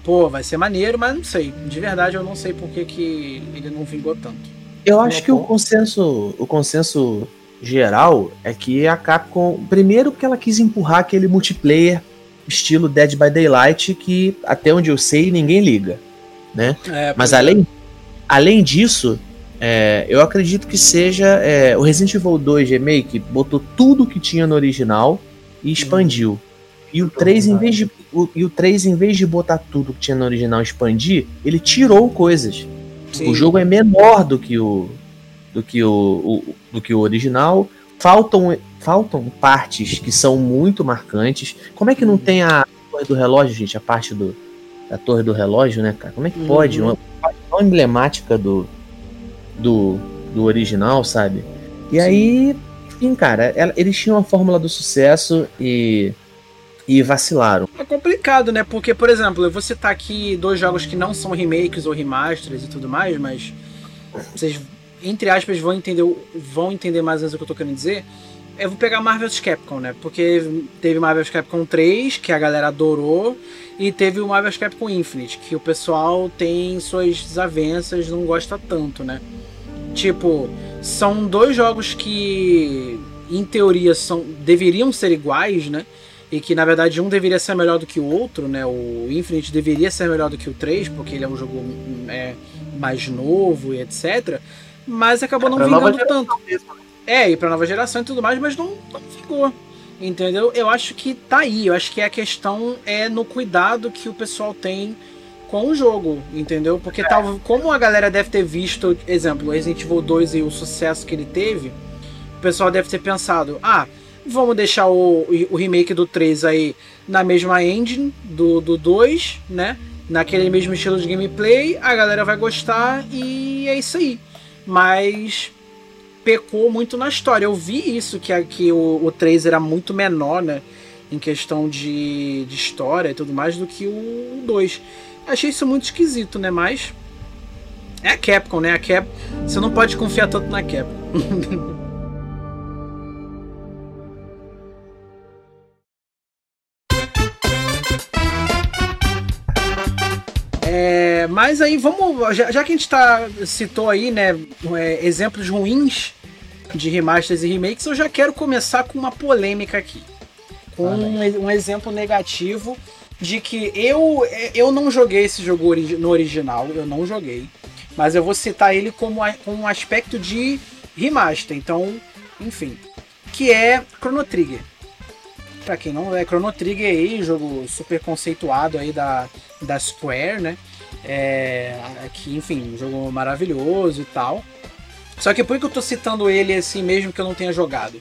[SPEAKER 1] pô, vai ser maneiro, mas não sei. De verdade, eu não sei por que, que ele não vingou tanto.
[SPEAKER 2] Eu acho que o consenso, o consenso geral é que a Capcom, primeiro porque ela quis empurrar aquele multiplayer estilo Dead by Daylight que até onde eu sei ninguém liga, né? É, mas é. além, além disso, é, eu acredito que seja é, o Resident Evil 2 Remake botou tudo que tinha no original e expandiu. Uhum. E o 3, em vez de, o, e o 3, em vez de botar tudo que tinha no original expandir, ele tirou coisas. Sim. O jogo é menor do que o do que o, o, do que o original. Faltam, faltam partes que são muito marcantes. Como é que não tem a torre do relógio, gente? A parte do, da torre do relógio, né, cara? Como é que uhum. pode? Uma parte tão emblemática do, do, do original, sabe? E Sim. aí, enfim, cara, eles tinham a fórmula do sucesso e e vacilaram.
[SPEAKER 1] É complicado, né? Porque, por exemplo, eu vou citar aqui dois jogos que não são remakes ou remasters e tudo mais, mas vocês, entre aspas, vão entender, vão entender mais ou menos o que eu tô querendo dizer. eu vou pegar Marvel's Capcom, né? Porque teve Marvel's Capcom 3, que a galera adorou, e teve o Marvel's Capcom Infinite, que o pessoal tem suas desavenças, não gosta tanto, né? Tipo, são dois jogos que, em teoria, são, deveriam ser iguais, né? E que na verdade um deveria ser melhor do que o outro, né? O Infinite deveria ser melhor do que o 3, porque ele é um jogo é, mais novo e etc. Mas acabou não vingando tanto. Mesmo, né? É, e pra nova geração e tudo mais, mas não, não vingou. Entendeu? Eu acho que tá aí. Eu acho que a questão é no cuidado que o pessoal tem com o jogo, entendeu? Porque é. tal, como a galera deve ter visto, exemplo, Resident Evil 2 e o sucesso que ele teve, o pessoal deve ter pensado, ah, vamos deixar o, o remake do 3 aí na mesma engine do, do 2, né? Naquele mesmo estilo de gameplay, a galera vai gostar e é isso aí. Mas pecou muito na história. Eu vi isso, que, que o, o 3 era muito menor, né? Em questão de, de história e tudo mais, do que o 2. Achei isso muito esquisito, né? Mas. É a Capcom, né? A Cap... Você não pode confiar tanto na Capcom. É, mas aí vamos. Já, já, que a gente tá, citou aí, né, é, exemplos ruins de remasters e remakes, eu já quero começar com uma polêmica aqui. Com ah, um, um, exemplo negativo de que eu, eu não joguei esse jogo no original, eu não joguei. Mas eu vou citar ele como, com um aspecto de remaster. Então, enfim. Que é Chrono Trigger. Pra quem não é Chrono Trigger aí, jogo super conceituado aí da, da Square, né? É, que, enfim, um jogo maravilhoso e tal. Só que por que eu tô citando ele assim mesmo que eu não tenha jogado?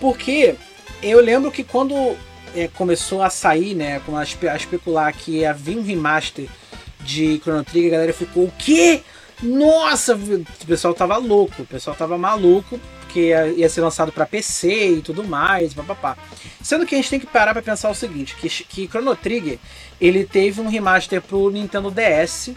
[SPEAKER 1] Porque eu lembro que quando é, começou a sair, né, a, a especular que ia vir um remaster de Chrono Trigger, a galera ficou, o quê? Nossa, o pessoal tava louco, o pessoal tava maluco, porque ia, ia ser lançado para PC e tudo mais, papapá. Sendo que a gente tem que parar para pensar o seguinte, que, que Chrono Trigger, ele teve um remaster pro Nintendo DS,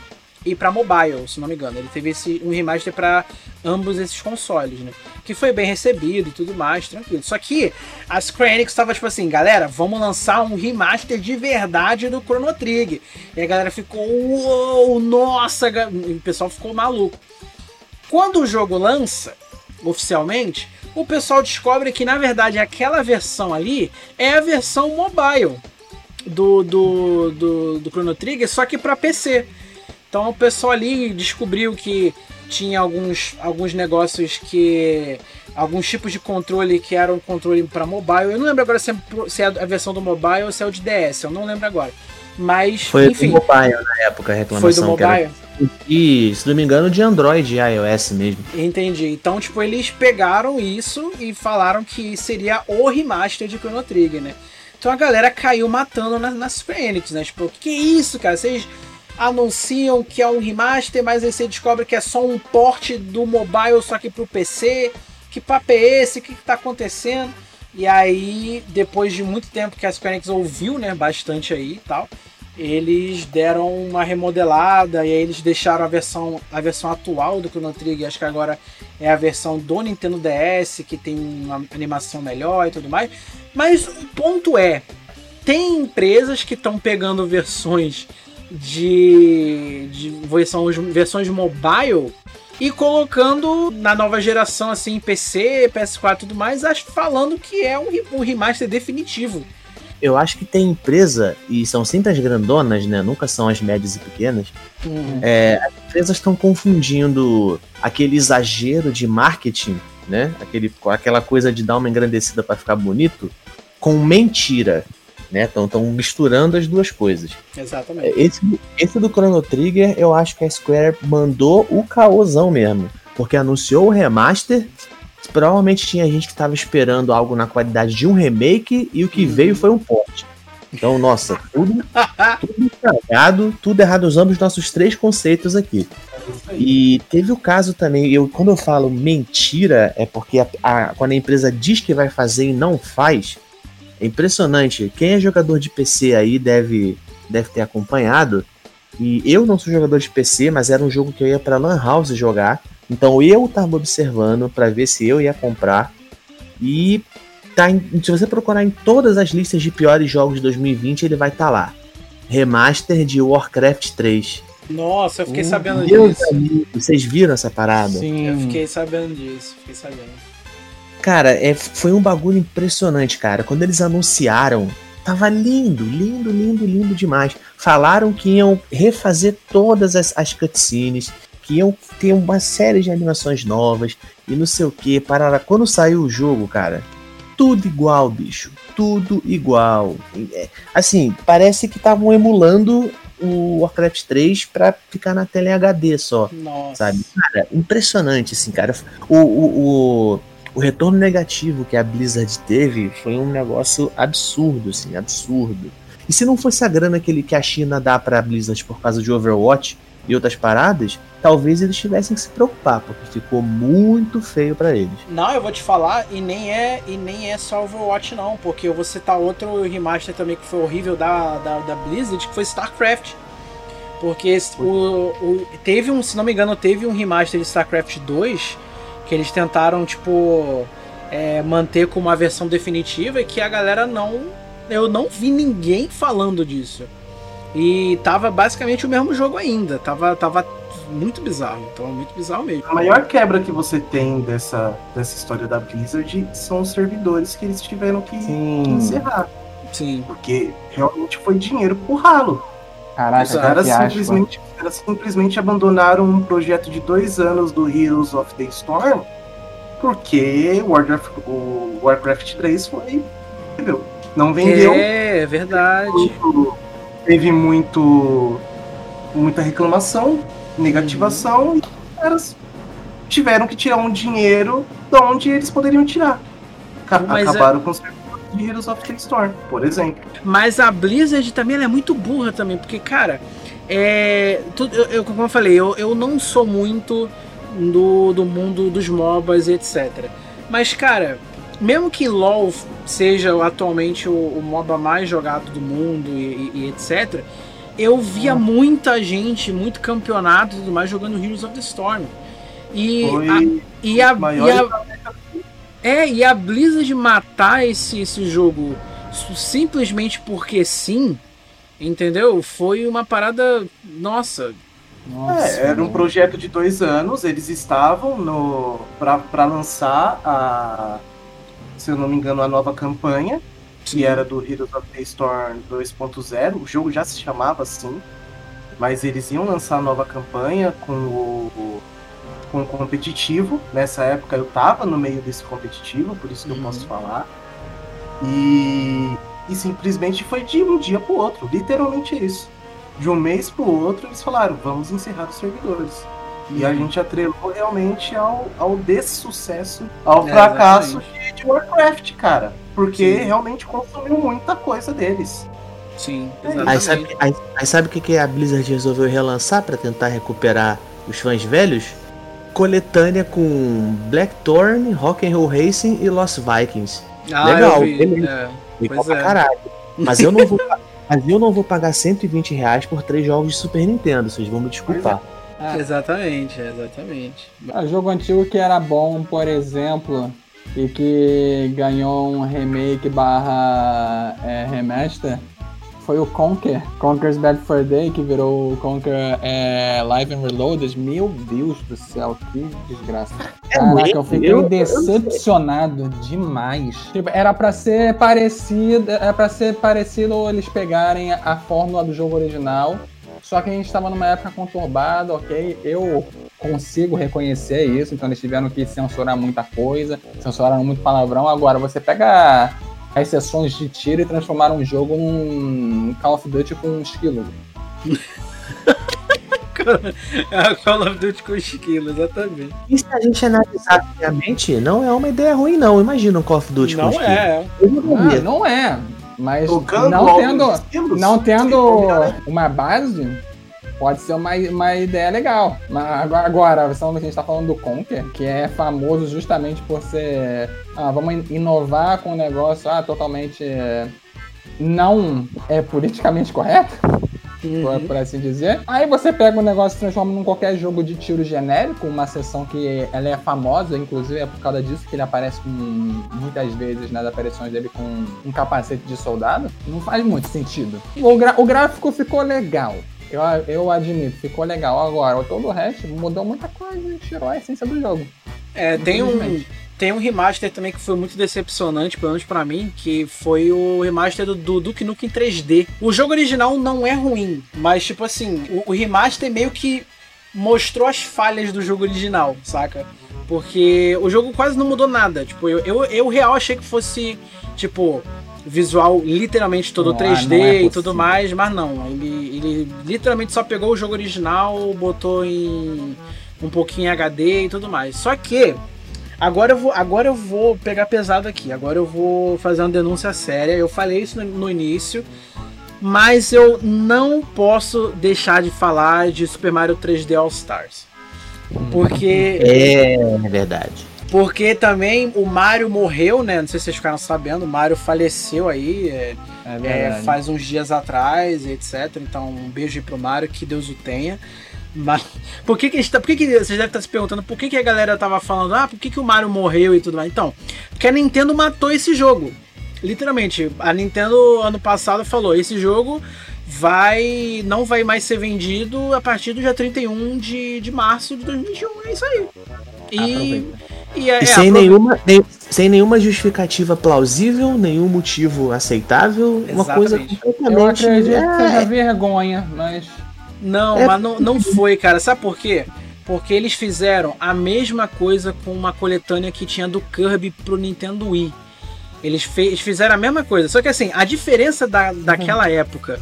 [SPEAKER 1] e para mobile, se não me engano. Ele teve esse, um remaster para ambos esses consoles, né? Que foi bem recebido e tudo mais, tranquilo. Só que a Square Enix estava tipo assim, galera, vamos lançar um remaster de verdade do Chrono Trigger. E a galera ficou, uou, nossa, o pessoal ficou maluco. Quando o jogo lança, oficialmente, o pessoal descobre que na verdade aquela versão ali é a versão mobile do, do, do, do Chrono Trigger, só que para PC. Então o pessoal ali descobriu que tinha alguns, alguns negócios que. alguns tipos de controle que eram controle para mobile. Eu não lembro agora se é, se é, a versão do mobile ou se é o de DS, eu não lembro agora. Mas.
[SPEAKER 2] Foi
[SPEAKER 1] enfim,
[SPEAKER 2] do mobile na época a reclamação.
[SPEAKER 1] Foi do mobile?
[SPEAKER 2] E, se não me engano, de Android e iOS mesmo.
[SPEAKER 1] Entendi. Então, tipo, eles pegaram isso e falaram que seria o remaster de Chrono Trigger, né? Então a galera caiu matando nas, nas Super Enix, né? Tipo, que isso, cara? Vocês anunciam que é um remaster, mas aí você descobre que é só um port do mobile, só que pro PC. Que papo é esse? O que, que tá acontecendo? E aí, depois de muito tempo que a Square Enix ouviu, né, bastante aí e tal, eles deram uma remodelada e aí eles deixaram a versão, a versão atual do Chrono Trigger, acho que agora é a versão do Nintendo DS, que tem uma animação melhor e tudo mais. Mas o ponto é, tem empresas que estão pegando versões de, de versões, versões mobile e colocando na nova geração, assim, PC, PS4 e tudo mais, falando que é um, um remaster definitivo.
[SPEAKER 2] Eu acho que tem empresa, e são sempre as grandonas, né? Nunca são as médias e pequenas. Uhum. É, as empresas estão confundindo aquele exagero de marketing, né? Aquele, aquela coisa de dar uma engrandecida para ficar bonito, com mentira né? Estão misturando as duas coisas.
[SPEAKER 1] Exatamente.
[SPEAKER 2] É, esse, esse do Chrono Trigger, eu acho que a Square mandou o caosão mesmo. Porque anunciou o remaster. Provavelmente tinha gente que estava esperando algo na qualidade de um remake e o que uhum. veio foi um port. Então, nossa, tudo, tudo estragado, tudo errado usando os nossos três conceitos aqui. E teve o caso também, eu quando eu falo mentira, é porque a, a, quando a empresa diz que vai fazer e não faz, é impressionante. Quem é jogador de PC aí deve, deve ter acompanhado. E eu não sou jogador de PC, mas era um jogo que eu ia para Lan House jogar. Então eu tava observando para ver se eu ia comprar. E tá em- se você procurar em todas as listas de piores jogos de 2020, ele vai estar lá. Remaster de Warcraft 3.
[SPEAKER 1] Nossa, eu fiquei sabendo
[SPEAKER 2] Deus
[SPEAKER 1] disso.
[SPEAKER 2] amigo, vocês viram essa parada?
[SPEAKER 3] Sim.
[SPEAKER 1] Eu fiquei sabendo disso, fiquei sabendo.
[SPEAKER 2] Cara, é, foi um bagulho impressionante, cara. Quando eles anunciaram, tava lindo, lindo, lindo, lindo demais. Falaram que iam refazer todas as, as cutscenes, que iam ter uma série de animações novas e não sei o que. Parará. Quando saiu o jogo, cara, tudo igual, bicho. Tudo igual. É, Assim, parece que estavam emulando o Warcraft 3 pra ficar na tela em HD só
[SPEAKER 1] Nossa.
[SPEAKER 2] sabe? Cara, impressionante, assim, cara. O, o, o, o retorno negativo que a Blizzard teve foi um negócio absurdo, assim, absurdo. E se não fosse a grana que, ele, que a China dá pra Blizzard por causa de Overwatch e outras paradas, talvez eles tivessem que se preocupar, porque ficou muito feio pra eles.
[SPEAKER 1] Não, eu vou te falar, e nem é e nem é só Overwatch não, porque eu vou citar outro remaster também que foi horrível da, da, da Blizzard, que foi StarCraft. Porque o, o- teve um, se não me engano, teve um remaster de StarCraft 2 que eles tentaram, tipo, é, manter como uma versão definitiva e que a galera não. Eu não vi ninguém falando disso. E tava basicamente o mesmo jogo ainda. Tava, tava muito bizarro. Tava muito bizarro mesmo.
[SPEAKER 4] A maior quebra que você tem dessa, dessa história da Blizzard são os servidores que eles tiveram que, que
[SPEAKER 3] Sim.
[SPEAKER 4] encerrar.
[SPEAKER 1] Sim.
[SPEAKER 4] Porque realmente foi dinheiro pro ralo.
[SPEAKER 3] Caraca,
[SPEAKER 4] Os caras simplesmente, simplesmente abandonaram um projeto de dois anos do Heroes of the Storm porque o Warcraft, o Warcraft 3 foi horrível. Não vendeu.
[SPEAKER 1] É, é verdade.
[SPEAKER 4] muito- teve muito muita reclamação, negativação e os caras tiveram que tirar um dinheiro de onde eles poderiam tirar. Ca-
[SPEAKER 1] Mas é-
[SPEAKER 4] Acabaram com os servidores de Heroes of the Storm, por exemplo.
[SPEAKER 1] Mas a Blizzard também é muito burra também, porque, cara, é. Tudo, eu, eu- como eu falei, eu, eu não sou muito do, do mundo dos MOBAs e etc. Mas, cara, mesmo que LoL seja atualmente o, o MOBA mais jogado do mundo e, e- e etc., eu via muita gente, muito campeonato e tudo mais jogando Heroes of the Storm. E
[SPEAKER 4] Foi
[SPEAKER 1] a, e a,
[SPEAKER 4] maior
[SPEAKER 1] e a- é, e a Blizzard matar esse, esse jogo simplesmente porque sim, entendeu? Foi uma parada. Nossa.
[SPEAKER 3] Nossa,
[SPEAKER 4] É, era um projeto de dois anos, eles estavam no pra, pra lançar a, se eu não me engano, a nova campanha, que era do Heroes of the Storm 2.0. O jogo já se chamava assim, mas eles iam lançar a nova campanha com o, com o competitivo. Nessa época eu tava no meio desse competitivo, por isso que
[SPEAKER 1] Uhum.
[SPEAKER 4] eu posso falar. E, e simplesmente foi de um dia pro outro, literalmente isso. De um mês pro outro, eles falaram: vamos encerrar os servidores. E a gente atrelou realmente ao, ao dessucesso, ao
[SPEAKER 1] É,
[SPEAKER 4] fracasso
[SPEAKER 1] exatamente.
[SPEAKER 4] de, Warcraft, cara. Porque
[SPEAKER 1] Sim.
[SPEAKER 4] realmente consumiu muita coisa deles.
[SPEAKER 1] Sim,
[SPEAKER 4] Aí
[SPEAKER 2] Aí
[SPEAKER 1] exatamente.
[SPEAKER 2] sabe, aí, aí sabe o que, que a Blizzard resolveu relançar pra tentar recuperar os fãs velhos? Coletânea com Blackthorn, Rock'n'Roll Racing e Lost Vikings.
[SPEAKER 1] Ah,
[SPEAKER 2] legal,
[SPEAKER 1] vi.
[SPEAKER 2] beleza.
[SPEAKER 1] É,
[SPEAKER 2] Legal
[SPEAKER 1] Pois
[SPEAKER 2] pra
[SPEAKER 1] é.
[SPEAKER 2] caralho. Mas eu não vou, mas eu não vou pagar 120 reais por três jogos de Super Nintendo, vocês vão me desculpar.
[SPEAKER 3] É.
[SPEAKER 1] exatamente, exatamente.
[SPEAKER 3] Ah, jogo antigo que era bom, por exemplo, e que ganhou um remake barra é, remaster, foi o Conker. Conker's Bad for Day, que virou o Conker é, Live and Reloaded. Meu Deus do céu, que desgraça.
[SPEAKER 2] É
[SPEAKER 3] Caraca, eu fiquei
[SPEAKER 2] eu- eu
[SPEAKER 3] decepcionado demais. Tipo, era pra ser parecido, era pra ser parecido eles pegarem a fórmula do jogo original. Só que a gente estava numa época conturbada, ok? Eu consigo reconhecer isso, então eles tiveram que censurar muita coisa, censuraram muito palavrão. Agora, você pega as sessões de tiro e transformaram um jogo num Call of Duty com um esquilo.
[SPEAKER 1] É Call of Duty com esquilo, exatamente.
[SPEAKER 2] E se a gente analisar friamente, não é uma ideia ruim, não. Imagina um Call of Duty com
[SPEAKER 1] Não
[SPEAKER 2] skin.
[SPEAKER 1] é.
[SPEAKER 2] Eu jogaria.
[SPEAKER 3] Ah, não é, mas
[SPEAKER 4] Tocando
[SPEAKER 3] não tendo, não tendo
[SPEAKER 4] né?
[SPEAKER 3] uma base, pode ser uma, uma ideia legal. Mas agora, agora a gente está falando do Conker, que é famoso justamente por ser. Ah, vamos in- inovar com um negócio ah, totalmente é, não é politicamente correto. uhum. por, assim dizer. Aí você pega o um negócio e transforma num qualquer jogo de tiro genérico, uma sessão que ela é famosa, inclusive é por causa disso que ele aparece com, muitas vezes nas aparições dele com um capacete de soldado. Não faz muito sentido. O, o gráfico ficou legal. Eu, eu admito, ficou legal. Agora, todo o resto mudou muita coisa, tirou a essência do jogo.
[SPEAKER 1] É, tem um, tem um remaster também que foi muito decepcionante, pelo menos pra mim, que foi o remaster do, do Duke Nukem 3D. O jogo original não é ruim, mas, tipo assim, o, o remaster meio que mostrou as falhas do jogo original, saca? Porque o jogo quase não mudou nada. Tipo, eu, eu, eu real achei que fosse, tipo, visual literalmente todo não, 3D é e tudo mais, mas não. Ele, ele literalmente só pegou o jogo original, botou em um pouquinho em HD e tudo mais. Só que agora eu vou, agora eu vou pegar pesado aqui. Agora eu vou fazer uma denúncia séria. Eu falei isso no, no início, mas eu não posso deixar de falar de Super Mario 3D All Stars. Porque
[SPEAKER 2] é, é verdade.
[SPEAKER 1] Porque também o Mario morreu, né? Não sei se vocês ficaram sabendo, o Mario faleceu aí é, é, é faz uns dias atrás, etc. Então, um beijo aí pro Mario, que Deus o tenha. Mas por que, que, está, por que, que vocês devem estar se perguntando por que, que a galera tava falando, ah, por que, que o Mario morreu e tudo mais? Então, porque a Nintendo matou esse jogo. Literalmente, a Nintendo ano passado falou: esse jogo vai não vai mais ser vendido a partir do dia 31 de, de março de 2021. É isso aí.
[SPEAKER 2] E, e, é, e sem, nenhuma, nem, sem nenhuma justificativa plausível, nenhum motivo aceitável, Exatamente. uma coisa completamente.
[SPEAKER 3] Eu acredito é... que seja vergonha, mas.
[SPEAKER 1] Não, é... mas não, não foi, cara. Sabe por quê? Porque eles fizeram a mesma coisa com uma coletânea que tinha do Kirby pro Nintendo Wii. Eles, eles fizeram a mesma coisa. Só que assim, a diferença da, daquela uhum. época,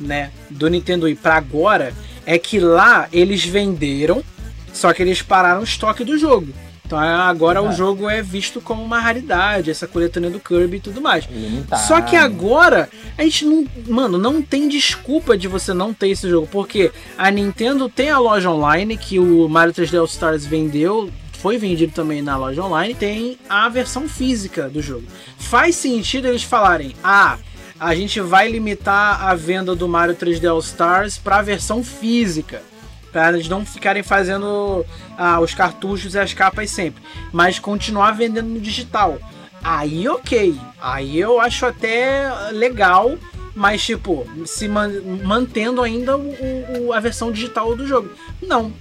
[SPEAKER 1] né, do Nintendo Wii pra agora, é que lá eles venderam, só que eles pararam o estoque do jogo. Então agora o jogo é visto como uma raridade, essa coletânea do Kirby e tudo mais. Limitado. Só que agora a gente não. Mano, não tem desculpa de você não ter esse jogo. Porque a Nintendo tem a loja online que o Mario 3D All Stars vendeu. Foi vendido também na loja online. Tem a versão física do jogo. Faz sentido eles falarem: ah, a gente vai limitar a venda do Mario 3D All Stars para a versão física para eles não ficarem fazendo ah, os cartuchos e as capas sempre, mas continuar vendendo no digital. Aí ok, aí eu acho até legal, mas tipo, se man mantendo ainda o, o, a versão digital do jogo. Não.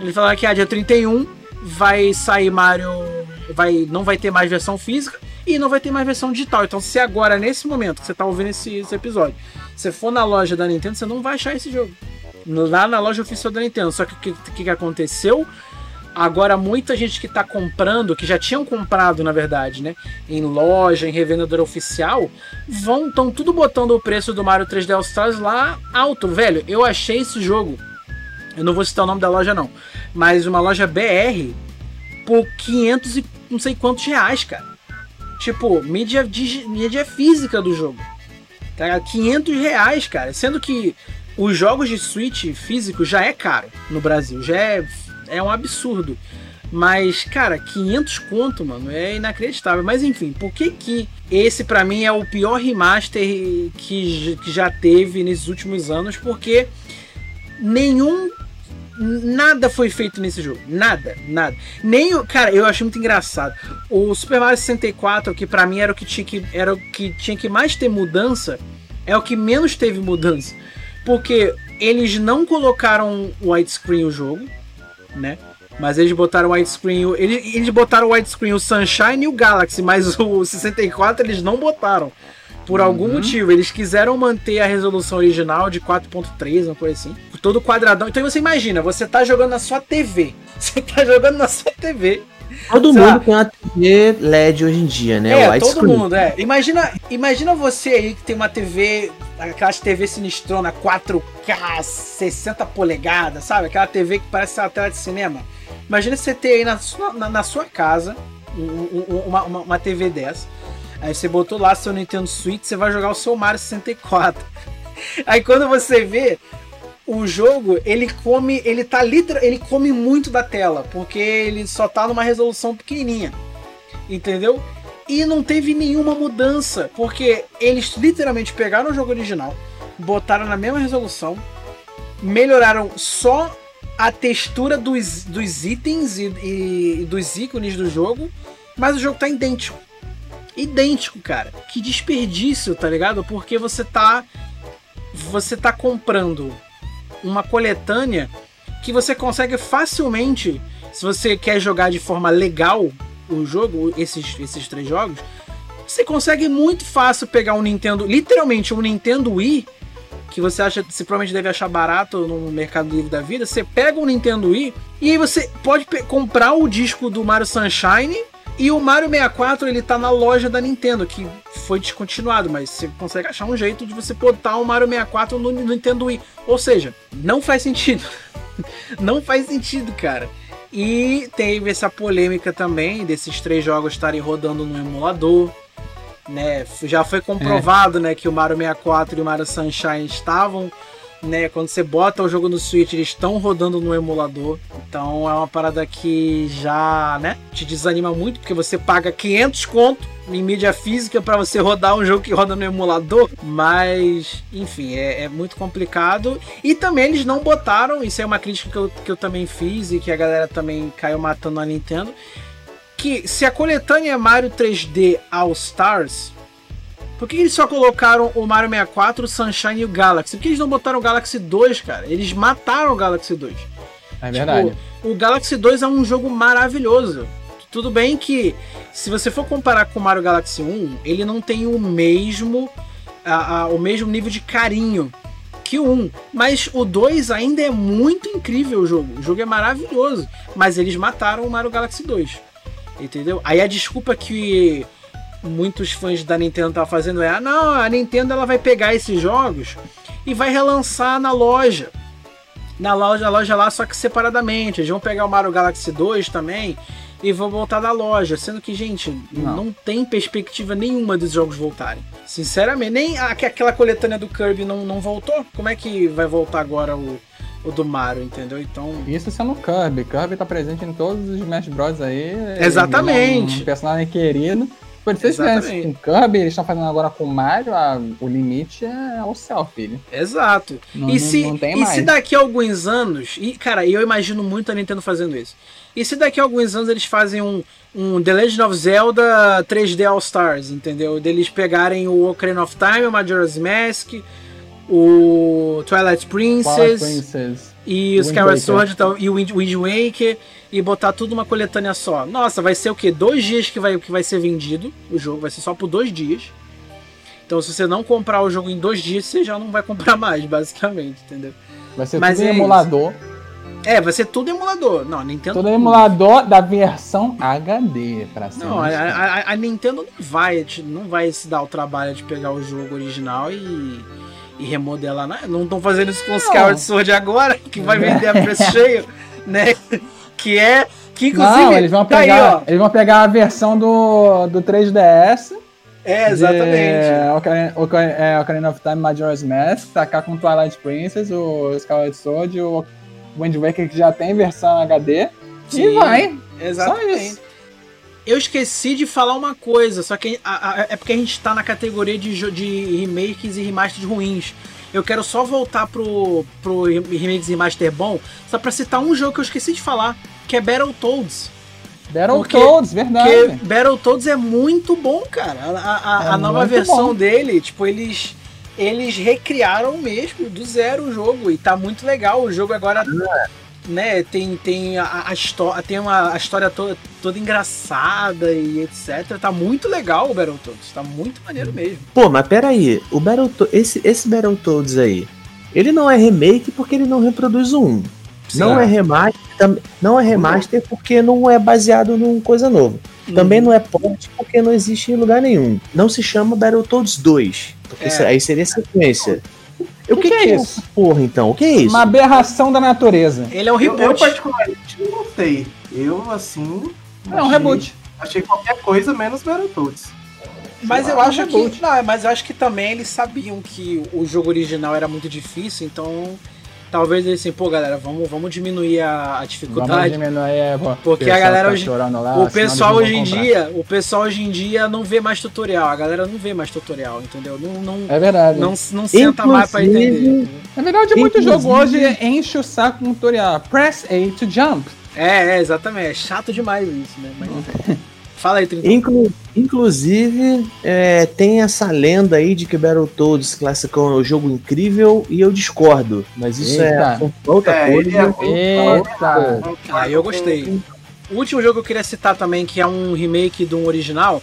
[SPEAKER 1] Ele falaram que a ah, dia 31 vai sair Mario. Vai, não vai ter mais versão física e não vai ter mais versão digital. Então, se agora, nesse momento que você está ouvindo esse, esse episódio, você for na loja da Nintendo, você não vai achar esse jogo lá na loja oficial da Nintendo. Só que o que, que, aconteceu? Agora, muita gente que está comprando, que já tinham comprado, na verdade, né? Em loja, em revendedor oficial, vão estão tudo botando o preço do Mario 3D All Stars lá alto. Velho, eu achei esse jogo. Eu não vou citar o nome da loja, não. Mas uma loja BR por 500 e não sei quantos reais, cara. Tipo, mídia, mídia física do jogo. Tá? 500 reais, cara. Sendo que os jogos de Switch físico já é caro no Brasil, já é, é um absurdo. Mas, cara, 500 conto, mano, é inacreditável. Mas enfim, por que que esse para mim é o pior remaster que, que já teve nesses últimos anos? Porque nenhum nada foi feito nesse jogo. Nada, nada. Nem o. Cara, eu achei muito engraçado. O Super Mario 64, que para mim era o que tinha que, era o que tinha que mais ter mudança, é o que menos teve mudança. Porque eles não colocaram widescreen o jogo, né? Mas eles botaram widescreen. Eles, eles botaram widescreen o Sunshine e o Galaxy, mas o 64 eles não botaram. Por uhum. algum motivo, eles quiseram manter a resolução original de 4.3, uma coisa assim. Todo quadradão. Então você imagina, você tá jogando na sua TV. Você tá jogando na sua TV.
[SPEAKER 2] Todo mundo lá. tem uma TV LED hoje em dia, né?
[SPEAKER 1] É, todo mundo, é. Imagina, imagina você aí que tem uma TV aquelas TV sinistrona 4K, 60 polegadas, sabe? Aquela TV que parece uma tela de cinema. Imagina você ter aí na sua, na, na sua casa uma, uma, uma, TV dessa. Aí você botou lá seu Nintendo Switch, você vai jogar o seu Mario 64. Aí quando você vê o jogo, ele come, ele tá literal, ele come muito da tela, porque ele só tá numa resolução pequenininha. Entendeu? E não teve nenhuma mudança, porque eles literalmente pegaram o jogo original, botaram na mesma resolução, melhoraram só a textura dos, dos itens e, e- e dos ícones do jogo, mas o jogo tá idêntico. Idêntico, cara. Que desperdício, tá ligado? Porque você tá. Você tá comprando uma coletânea que você consegue facilmente, se você quer jogar de forma legal o jogo, esses, esses três jogos, você consegue muito fácil pegar um Nintendo, literalmente um Nintendo Wii, que você acha, você provavelmente deve achar barato no Mercado Livre da vida. Você pega um Nintendo Wii e aí você pode comprar o disco do Mario Sunshine e o Mario 64 ele tá na loja da Nintendo, que foi descontinuado, mas você consegue achar um jeito de você botar o Mario 64 no, no Nintendo Wii. Ou seja, não faz sentido. não faz sentido, cara. E teve essa polêmica também desses três jogos estarem rodando no emulador. Né? Já foi comprovado né, que o Mario 64 e o Mario Sunshine estavam. Né, quando você bota o jogo no Switch, eles estão rodando no emulador. Então é uma parada que já né, te desanima muito, porque você paga 500 conto em mídia física para você rodar um jogo que roda no emulador. Mas, enfim, é, é muito complicado. E também eles não botaram, isso é uma crítica que eu, que eu também fiz e que a galera também caiu matando a Nintendo. Que se a coletânea Mario 3D All Stars, por que eles só colocaram o Mario 64, o Sunshine e o Galaxy? Por que eles não botaram o Galaxy 2, cara? Eles mataram o Galaxy 2.
[SPEAKER 3] É verdade.
[SPEAKER 1] Tipo, o Galaxy 2 é um jogo maravilhoso. Tudo bem que, se você for comparar com o Mario Galaxy 1, ele não tem o mesmo, a- a- o mesmo nível de carinho que o 1. Mas o 2 ainda é muito incrível o jogo. O jogo é maravilhoso. Mas eles mataram o Mario Galaxy 2. Entendeu? Aí a desculpa que muitos fãs da Nintendo estavam fazendo é: ah, não, a Nintendo ela vai pegar esses jogos e vai relançar na loja na loja, na loja lá, só que separadamente. Eles vão pegar o Mario Galaxy 2 também e vão voltar da loja. Sendo que, gente, não,
[SPEAKER 3] Não.
[SPEAKER 1] tem perspectiva nenhuma dos jogos voltarem. Sinceramente, nem aquela coletânea do Kirby não, não voltou. Como é que vai voltar agora o, o do Mario, entendeu? Então.
[SPEAKER 3] Isso sendo o Kirby. Kirby tá presente em todos os Smash Bros. aí.
[SPEAKER 1] Exatamente.
[SPEAKER 3] É Um personagem querido. Eles fizessem
[SPEAKER 1] Exatamente.
[SPEAKER 3] com Kirby, eles estão fazendo agora com o Mario, a- o limite é o céu, filho.
[SPEAKER 1] Exato.
[SPEAKER 3] Não,
[SPEAKER 1] e
[SPEAKER 3] não-
[SPEAKER 1] se,
[SPEAKER 3] não
[SPEAKER 1] e
[SPEAKER 3] mais.
[SPEAKER 1] se daqui a alguns anos. E, cara, eu imagino muito a Nintendo fazendo isso. E se daqui a alguns anos eles fazem um, um The Legend of Zelda 3D All Stars, entendeu? Deles pegarem o Ocarina of Time, o Majora's Mask, o Twilight Princess,
[SPEAKER 3] Twilight Princess.
[SPEAKER 1] e o
[SPEAKER 3] Wind
[SPEAKER 1] Skyward. Sword e tal, e o Wind, Wind Waker e botar tudo numa coletânea só. Nossa, vai ser o quê? Dois dias que vai, que vai ser vendido o jogo, vai ser só por dois dias. Então se você não comprar o jogo em dois dias, você já não vai comprar mais, basicamente, entendeu?
[SPEAKER 3] Vai ser
[SPEAKER 1] Mas
[SPEAKER 3] tudo
[SPEAKER 1] é
[SPEAKER 3] em
[SPEAKER 1] isso.
[SPEAKER 3] emulador.
[SPEAKER 1] É, vai ser tudo emulador. Não, a Nintendo.
[SPEAKER 3] Tudo em emulador da versão HD, pra ser
[SPEAKER 1] Não, a, a- a Nintendo não vai, não vai se dar o trabalho de pegar o jogo original e, e remodelar. Não estão fazendo isso com o Skyward Sword agora, que vai vender a preço cheio, né? Que é. Que inclusive.
[SPEAKER 3] Não, eles vão
[SPEAKER 1] tá
[SPEAKER 3] pegar,
[SPEAKER 1] aí,
[SPEAKER 3] eles vão pegar a versão do, do 3DS.
[SPEAKER 1] É, exatamente.
[SPEAKER 3] De Ocarina, Ocarina, é, Ocarina of Time Majora's Mask, tacar com Twilight Princess, o Skyward Sword, o Wind Waker que já tem versão HD.
[SPEAKER 1] Sim.
[SPEAKER 3] E vai.
[SPEAKER 1] Exatamente. Eu esqueci de falar uma coisa, só que a- a- é porque a gente tá na categoria de, de remakes e remasters ruins. Eu quero só voltar pro, pro remakes e remaster bom, só pra citar um jogo que eu esqueci de falar, que é Battletoads.
[SPEAKER 3] Battletoads, verdade.
[SPEAKER 1] Porque Battletoads é muito bom, cara. A, a- a-
[SPEAKER 3] É
[SPEAKER 1] a nova versão
[SPEAKER 3] bom.
[SPEAKER 1] dele, tipo, eles eles recriaram mesmo do zero o jogo e tá muito legal. O jogo agora né, tem tem a, a história, tem uma a história toda, toda engraçada e etc. Tá muito legal o Battletoads, tá muito maneiro mesmo.
[SPEAKER 2] Pô, mas peraí, o Battletoads, esse, esse Battletoads aí, ele não é remake porque ele não reproduz o 1. Não é remaster, tam- não é remaster porque não é baseado num coisa nova. Também não é port porque não existe em lugar nenhum. Não se chama Battletoads 2, porque
[SPEAKER 1] É.
[SPEAKER 2] aí seria sequência. O que,
[SPEAKER 3] que é
[SPEAKER 2] que é
[SPEAKER 3] isso?
[SPEAKER 2] essa porra então? O que é isso?
[SPEAKER 3] Uma aberração da natureza.
[SPEAKER 1] Ele é um
[SPEAKER 4] Eu, eu
[SPEAKER 1] reboot.
[SPEAKER 4] particularmente não gostei. Eu, assim.
[SPEAKER 3] É um reboot.
[SPEAKER 4] Achei qualquer coisa menos Battletoads.
[SPEAKER 1] Mas eu acho
[SPEAKER 3] reboot.
[SPEAKER 1] que. Não, mas eu acho que também eles sabiam que o jogo original era muito difícil, então talvez assim, pô, galera, vamos, vamos diminuir a, a dificuldade.
[SPEAKER 3] Vamos diminuir, é, pô,
[SPEAKER 1] Porque a galera
[SPEAKER 3] tá
[SPEAKER 1] hoje-
[SPEAKER 3] lá,
[SPEAKER 1] o pessoal
[SPEAKER 3] eles
[SPEAKER 1] hoje em
[SPEAKER 3] comprar.
[SPEAKER 1] dia, o pessoal hoje em dia não vê mais tutorial. A galera não vê mais tutorial, entendeu? Não, não,
[SPEAKER 3] É verdade.
[SPEAKER 1] não, não senta mais pra
[SPEAKER 2] Inclusive-
[SPEAKER 1] entender.
[SPEAKER 3] Na verdade, muito
[SPEAKER 2] Inclusive-
[SPEAKER 3] jogo hoje enche o saco com tutorial. Press A to jump.
[SPEAKER 1] É, é, exatamente. É chato demais isso, né? Mas... Fala aí, Trinta.
[SPEAKER 2] Inclu- inclusive, é, tem essa lenda aí de que Battletoads classificou é um jogo incrível e eu discordo. Mas isso
[SPEAKER 3] Eita.
[SPEAKER 2] é outra
[SPEAKER 4] É,
[SPEAKER 2] coisa.
[SPEAKER 4] é-
[SPEAKER 3] Eita.
[SPEAKER 1] Ah, eu gostei. O último jogo que eu queria citar também, que é um remake de um original,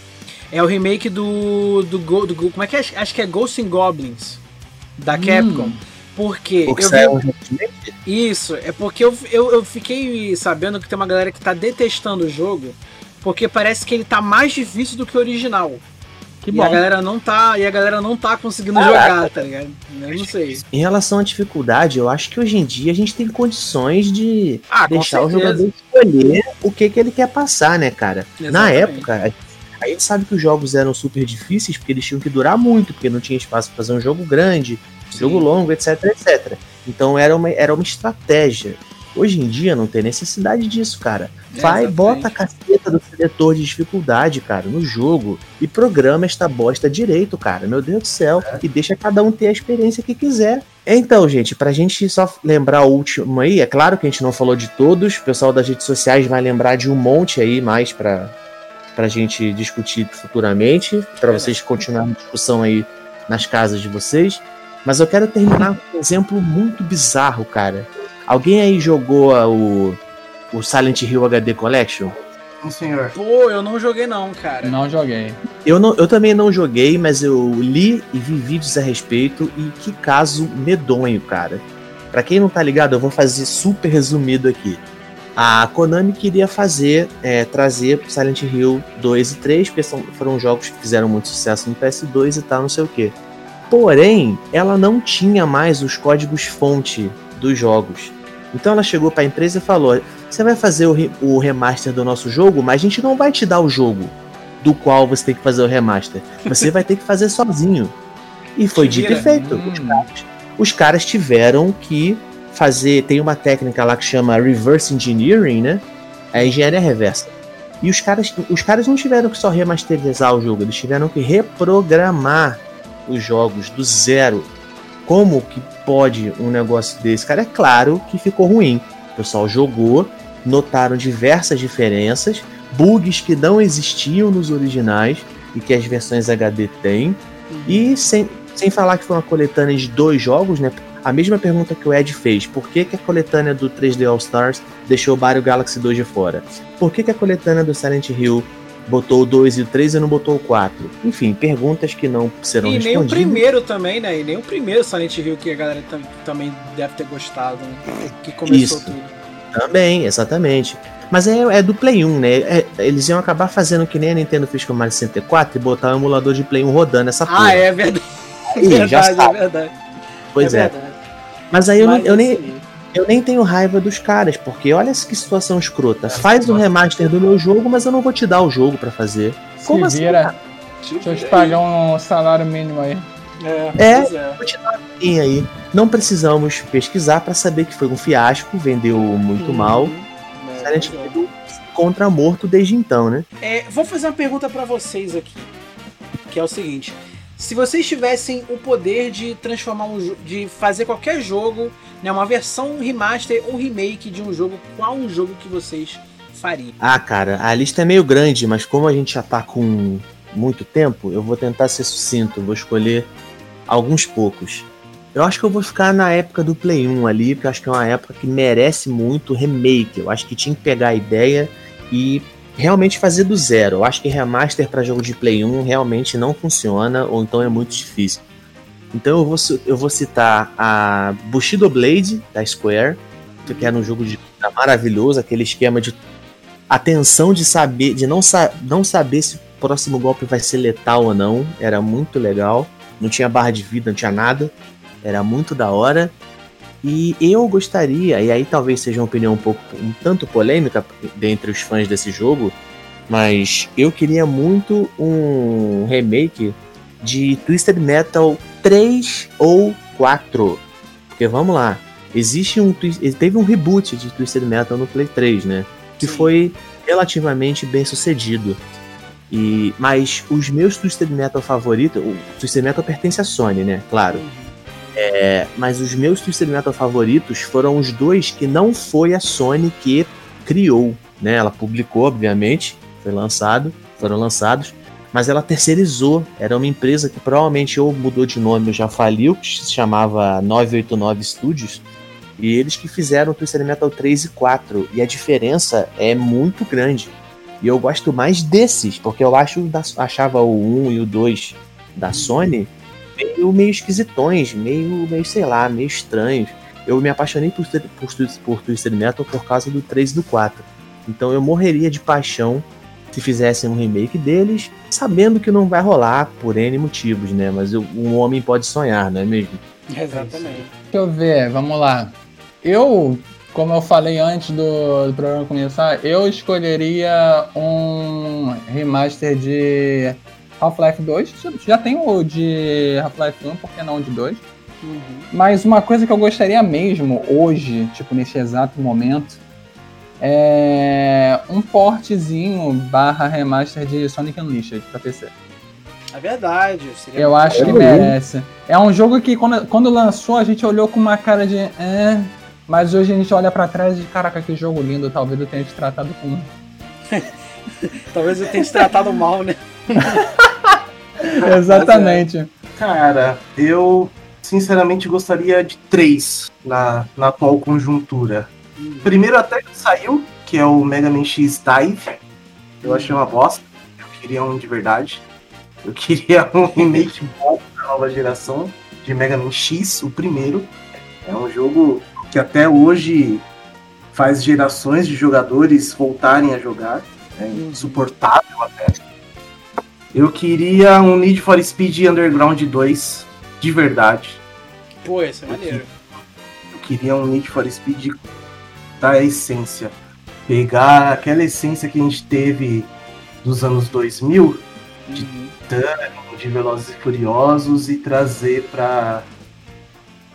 [SPEAKER 1] é o remake do. do, Go- do como é que é? Acho que é Ghosts and Goblins, da Capcom. Porque
[SPEAKER 2] Porque
[SPEAKER 1] eu vi,
[SPEAKER 2] saiu recentemente.
[SPEAKER 1] Isso, é porque eu, eu, eu fiquei sabendo que tem uma galera que tá detestando o jogo, porque parece que ele tá mais difícil do que o original.
[SPEAKER 3] Que
[SPEAKER 1] e
[SPEAKER 3] bom.
[SPEAKER 1] a galera não tá, e a galera não tá conseguindo
[SPEAKER 2] Caraca.
[SPEAKER 1] jogar, tá ligado? Eu não sei.
[SPEAKER 2] Em relação à dificuldade, eu acho que hoje em dia a gente tem condições de
[SPEAKER 1] Ah,
[SPEAKER 2] deixar o jogador escolher o que, que ele quer passar, né, cara? Na
[SPEAKER 1] Exatamente.
[SPEAKER 2] época, a- gente sabe que os jogos eram super difíceis porque eles tinham que durar muito, porque não tinha espaço para fazer um jogo grande, jogo longo, etc, etc. Então era uma, era uma estratégia. Hoje em dia não tem necessidade disso, cara.
[SPEAKER 1] É,
[SPEAKER 2] Vai, bota a caceta do seletor de dificuldade, cara, no jogo e programa esta bosta direito, cara. Meu Deus do céu. E deixa cada um ter a experiência que quiser. Então, gente, pra gente só lembrar o último aí, é claro que a gente não falou de todos, o pessoal das redes sociais vai lembrar de um monte aí mais pra, pra gente discutir futuramente, pra vocês continuarem a discussão aí nas casas de vocês. Mas eu quero terminar com um exemplo muito bizarro, cara. Alguém aí jogou o, o Silent Hill HD Collection?
[SPEAKER 4] Sim, senhor.
[SPEAKER 1] Pô, eu não joguei não, cara.
[SPEAKER 3] Não joguei.
[SPEAKER 2] Eu, não, eu também não joguei, mas eu li e vi vídeos a respeito e que caso medonho, cara. Pra quem não tá ligado, eu vou fazer super resumido aqui. A Konami queria fazer, é, trazer pro Silent Hill 2 e 3, porque são- foram jogos que fizeram muito sucesso no PS2 e tal, não sei o que. Porém, ela não tinha mais os códigos fonte dos jogos. Então ela chegou pra empresa e falou: Você vai fazer o, re- o remaster do nosso jogo, mas a gente não vai te dar o jogo do qual você tem que fazer o remaster. Você vai ter que fazer sozinho. E foi dito e feito.
[SPEAKER 3] Hum.
[SPEAKER 2] Os, caras, os caras tiveram que fazer. Tem uma técnica lá que chama reverse engineering, né? A engenharia reversa. E os caras, os caras não tiveram que só remasterizar o jogo, eles tiveram que reprogramar os jogos do zero. Como que pode um negócio desse? Cara, é claro que ficou ruim. O pessoal jogou, notaram diversas diferenças, bugs que não existiam nos originais e que as versões HD têm. E sem, sem falar que foi uma coletânea de dois jogos, né? A mesma pergunta que o Ed fez: por que, que a coletânea do 3D All Stars deixou o Mario Galaxy 2 de fora? Por que, que a coletânea do Silent Hill botou o 2 e o 3 e não botou o 4? Enfim, perguntas que não serão
[SPEAKER 1] E nem o
[SPEAKER 2] respondidas.
[SPEAKER 1] primeiro também, né? E nem o primeiro Silent Hill que a galera tam- também deve ter gostado, né? Que começou
[SPEAKER 2] Isso.
[SPEAKER 1] tudo.
[SPEAKER 2] Também, exatamente. Mas é, é do Play 1, né? É- eles iam acabar fazendo que nem a Nintendo fez com o Mario 64 e botar o emulador de Play 1 rodando essa porra.
[SPEAKER 1] Ah, é verdade.
[SPEAKER 2] Aí, já
[SPEAKER 1] verdade, é verdade.
[SPEAKER 2] Pois é.
[SPEAKER 1] verdade.
[SPEAKER 2] Mas aí eu,
[SPEAKER 1] Mas
[SPEAKER 2] eu nem,
[SPEAKER 1] aí.
[SPEAKER 2] Eu nem tenho raiva dos caras, porque olha que situação escrota. Faz o remaster do meu jogo, mas eu não vou te dar o jogo pra fazer.
[SPEAKER 3] Se
[SPEAKER 2] Como assim,
[SPEAKER 3] vira. Deixa eu te pagar um salário mínimo aí.
[SPEAKER 1] É,
[SPEAKER 2] É.
[SPEAKER 1] é.
[SPEAKER 2] Vou te dar aí. Não precisamos pesquisar pra saber que foi um fiasco, vendeu muito
[SPEAKER 1] Uhum.
[SPEAKER 2] mal.
[SPEAKER 1] É,
[SPEAKER 2] Silent
[SPEAKER 1] pois é.
[SPEAKER 2] Se encontra morto desde então, né?
[SPEAKER 1] É, vou fazer uma pergunta pra vocês aqui, que é o seguinte: se vocês tivessem o poder de transformar um de fazer qualquer jogo, né, uma versão um remaster ou remake de um jogo, qual um jogo que vocês fariam?
[SPEAKER 2] Ah, cara, a lista é meio grande, mas como a gente já tá com muito tempo, eu vou tentar ser sucinto. Vou escolher alguns poucos. Eu acho que eu vou ficar na época do Play 1 ali, porque eu acho que é uma época que merece muito remake. Eu acho que tinha que pegar a ideia e realmente fazer do zero. Eu acho que remaster para jogo de Play 1 realmente não funciona, ou então é muito difícil. Então eu vou, eu vou citar a Bushido Blade, da Square, que era um jogo de maravilhoso, aquele esquema de atenção de saber, de não, sa não saber se o próximo golpe vai ser letal ou não, era muito legal. Não tinha barra de vida, não tinha nada. Era muito da hora. E eu gostaria, e aí talvez seja uma opinião um pouco um tanto polêmica dentre os fãs desse jogo, mas eu queria muito um remake de Twisted Metal 3 ou 4. Porque vamos lá, existe um teve um reboot de Twisted Metal no Play 3, né? Que Sim. foi relativamente bem sucedido. E, mas os meus Twisted Metal favoritos, o Twisted Metal pertence à Sony, né? Claro. Uhum. É, mas os meus Twisted Metal favoritos foram os dois que não foi a Sony que criou, né? Ela publicou, obviamente, foi lançado, foram lançados, mas ela terceirizou. Era uma empresa que provavelmente ou mudou de nome ou já faliu, que se chamava 989 Studios. E eles que fizeram o Twisted Metal 3 e 4. E a diferença é muito grande. E eu gosto mais desses, porque eu acho achava o 1 e o 2 da Sony meio, meio esquisitões, meio, meio, sei lá, meio estranhos. Eu me apaixonei por, por, por Twisted Metal por causa do 3 e do 4. Então eu morreria de paixão se fizessem um remake deles, sabendo que não vai rolar por N motivos, né? Mas um homem pode sonhar, não é mesmo?
[SPEAKER 1] Exatamente.
[SPEAKER 3] Deixa eu ver, vamos lá. Eu como eu falei antes do, do, programa começar, eu escolheria um remaster de Half-Life 2. Já tem o de Half-Life 1, por que não o de 2? Uhum. Mas uma coisa que eu gostaria mesmo, hoje, tipo, nesse exato momento, é um portezinho barra remaster de Sonic Unleashed pra PC.
[SPEAKER 1] É verdade.
[SPEAKER 3] eu acho que merece. É um jogo que quando, quando lançou a gente olhou com uma cara de. Eh, mas hoje a gente olha para trás e, caraca, que jogo lindo. Talvez eu tenha te tratado com.
[SPEAKER 1] Talvez eu tenha te tratado mal, né?
[SPEAKER 3] Exatamente. É.
[SPEAKER 4] Cara, eu sinceramente gostaria de três na, na atual conjuntura. Primeiro até que saiu, que é o Mega Man X Dive. Eu achei uma bosta. Eu queria um de verdade. Eu queria um remake bom da nova geração de Mega Man X, o primeiro. É um jogo que até hoje faz gerações de jogadores voltarem a jogar. É insuportável até. Eu queria um Need for Speed Underground 2, de verdade.
[SPEAKER 1] Pô, esse é maneiro.
[SPEAKER 4] Eu queria um Need for Speed da essência. Pegar aquela essência que a gente teve dos anos 2000, de uhum. de Velozes e Furiosos, e trazer para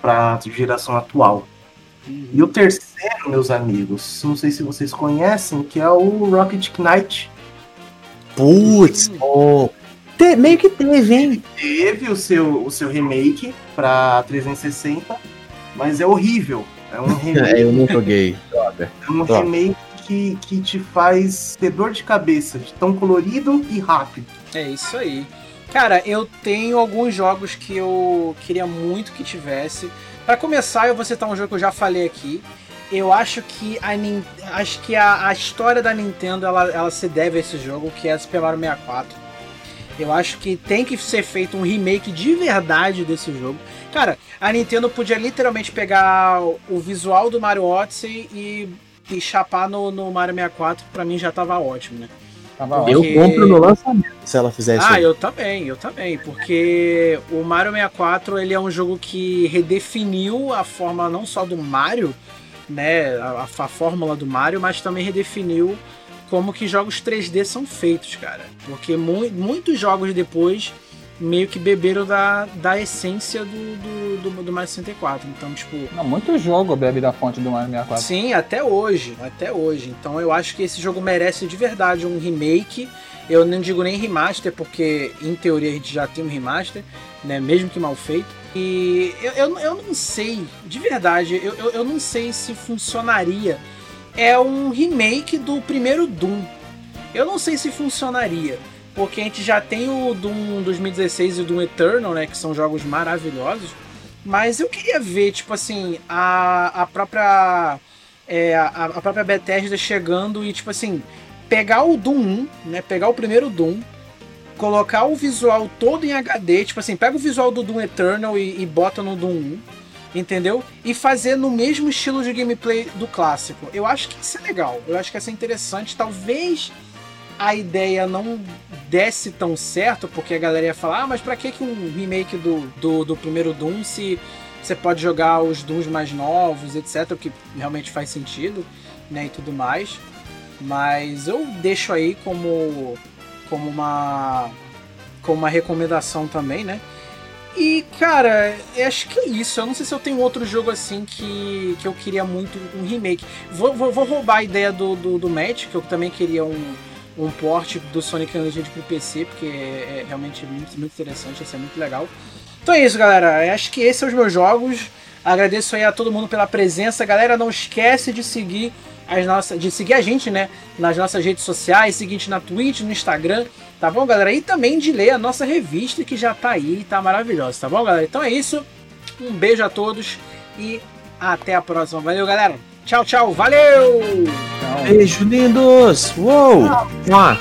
[SPEAKER 4] a geração atual. E o terceiro, meus amigos, não sei se vocês conhecem, que é o Rocket Knight.
[SPEAKER 2] Putz, te, meio que teve, hein?
[SPEAKER 4] Teve o seu, o seu remake pra 360, mas é horrível. É um remake.
[SPEAKER 2] é, eu não joguei.
[SPEAKER 4] É um remake que, que te faz ter dor de cabeça, de tão colorido e rápido.
[SPEAKER 1] É isso aí. Cara, eu tenho alguns jogos que eu queria muito que tivesse. Para começar, eu vou citar um jogo que eu já falei aqui. Eu acho que a, acho que a, a história da Nintendo ela, ela se deve a esse jogo, que é Super Mario 64. Eu acho que tem que ser feito um remake de verdade desse jogo. Cara, a Nintendo podia literalmente pegar o visual do Mario Odyssey e, e chapar no, no Mario 64, pra mim já tava ótimo, né?
[SPEAKER 2] Porque... Eu compro no lançamento se ela fizer isso.
[SPEAKER 1] Ah, eu também, eu também. Porque o Mario 64 ele é um jogo que redefiniu a forma não só do Mario, né? A, a fórmula do Mario, mas também redefiniu como que jogos 3D são feitos, cara. Porque mu muitos jogos depois meio que beberam da, da essência do, do, do, do Mario 64. Então, tipo.
[SPEAKER 3] Não, muito jogo bebe da fonte do Mario 64.
[SPEAKER 1] Sim, até hoje. Até hoje. Então eu acho que esse jogo merece de verdade um remake. Eu não digo nem remaster, porque em teoria a gente já tem um remaster, né? Mesmo que mal feito. E eu, eu, eu não sei, de verdade, eu, eu, eu não sei se funcionaria. É um remake do primeiro Doom. Eu não sei se funcionaria porque a gente já tem o Doom 2016 e o Doom Eternal, né, que são jogos maravilhosos, mas eu queria ver, tipo assim, a, a própria é, a, a própria Bethesda chegando e, tipo assim, pegar o Doom 1, né, pegar o primeiro Doom, colocar o visual todo em HD, tipo assim, pega o visual do Doom Eternal e, e bota no Doom 1, entendeu? E fazer no mesmo estilo de gameplay do clássico. Eu acho que isso é legal, eu acho que isso é interessante, talvez a ideia não desse tão certo, porque a galera ia falar, ah, mas pra que, um remake do, do, do primeiro Doom se você pode jogar os Dooms mais novos, etc, o que realmente faz sentido, né, e tudo mais. Mas eu deixo aí como como uma como uma recomendação também, né? E, cara, acho que é isso. Eu não sei se eu tenho outro jogo assim que, que eu queria muito um remake. Vou, vou, vou roubar a ideia do, do, do que eu também queria um, um port do Sonic Unleashed pro PC, porque é, é realmente muito, muito interessante, isso é muito legal. Então é isso, galera. Eu acho que esses são os meus jogos. Agradeço aí a todo mundo pela presença. Galera, não esquece de seguir as nossas, de seguir a gente, né, nas nossas redes sociais, seguinte na Twitch, no Instagram, tá bom, galera? E também de ler a nossa revista que já tá aí, tá maravilhosa, tá bom, galera? Então é isso. Um beijo a todos e até a próxima. Valeu, galera. Tchau, tchau. Valeu!
[SPEAKER 2] Beijo, lindos! Uou! Tchau.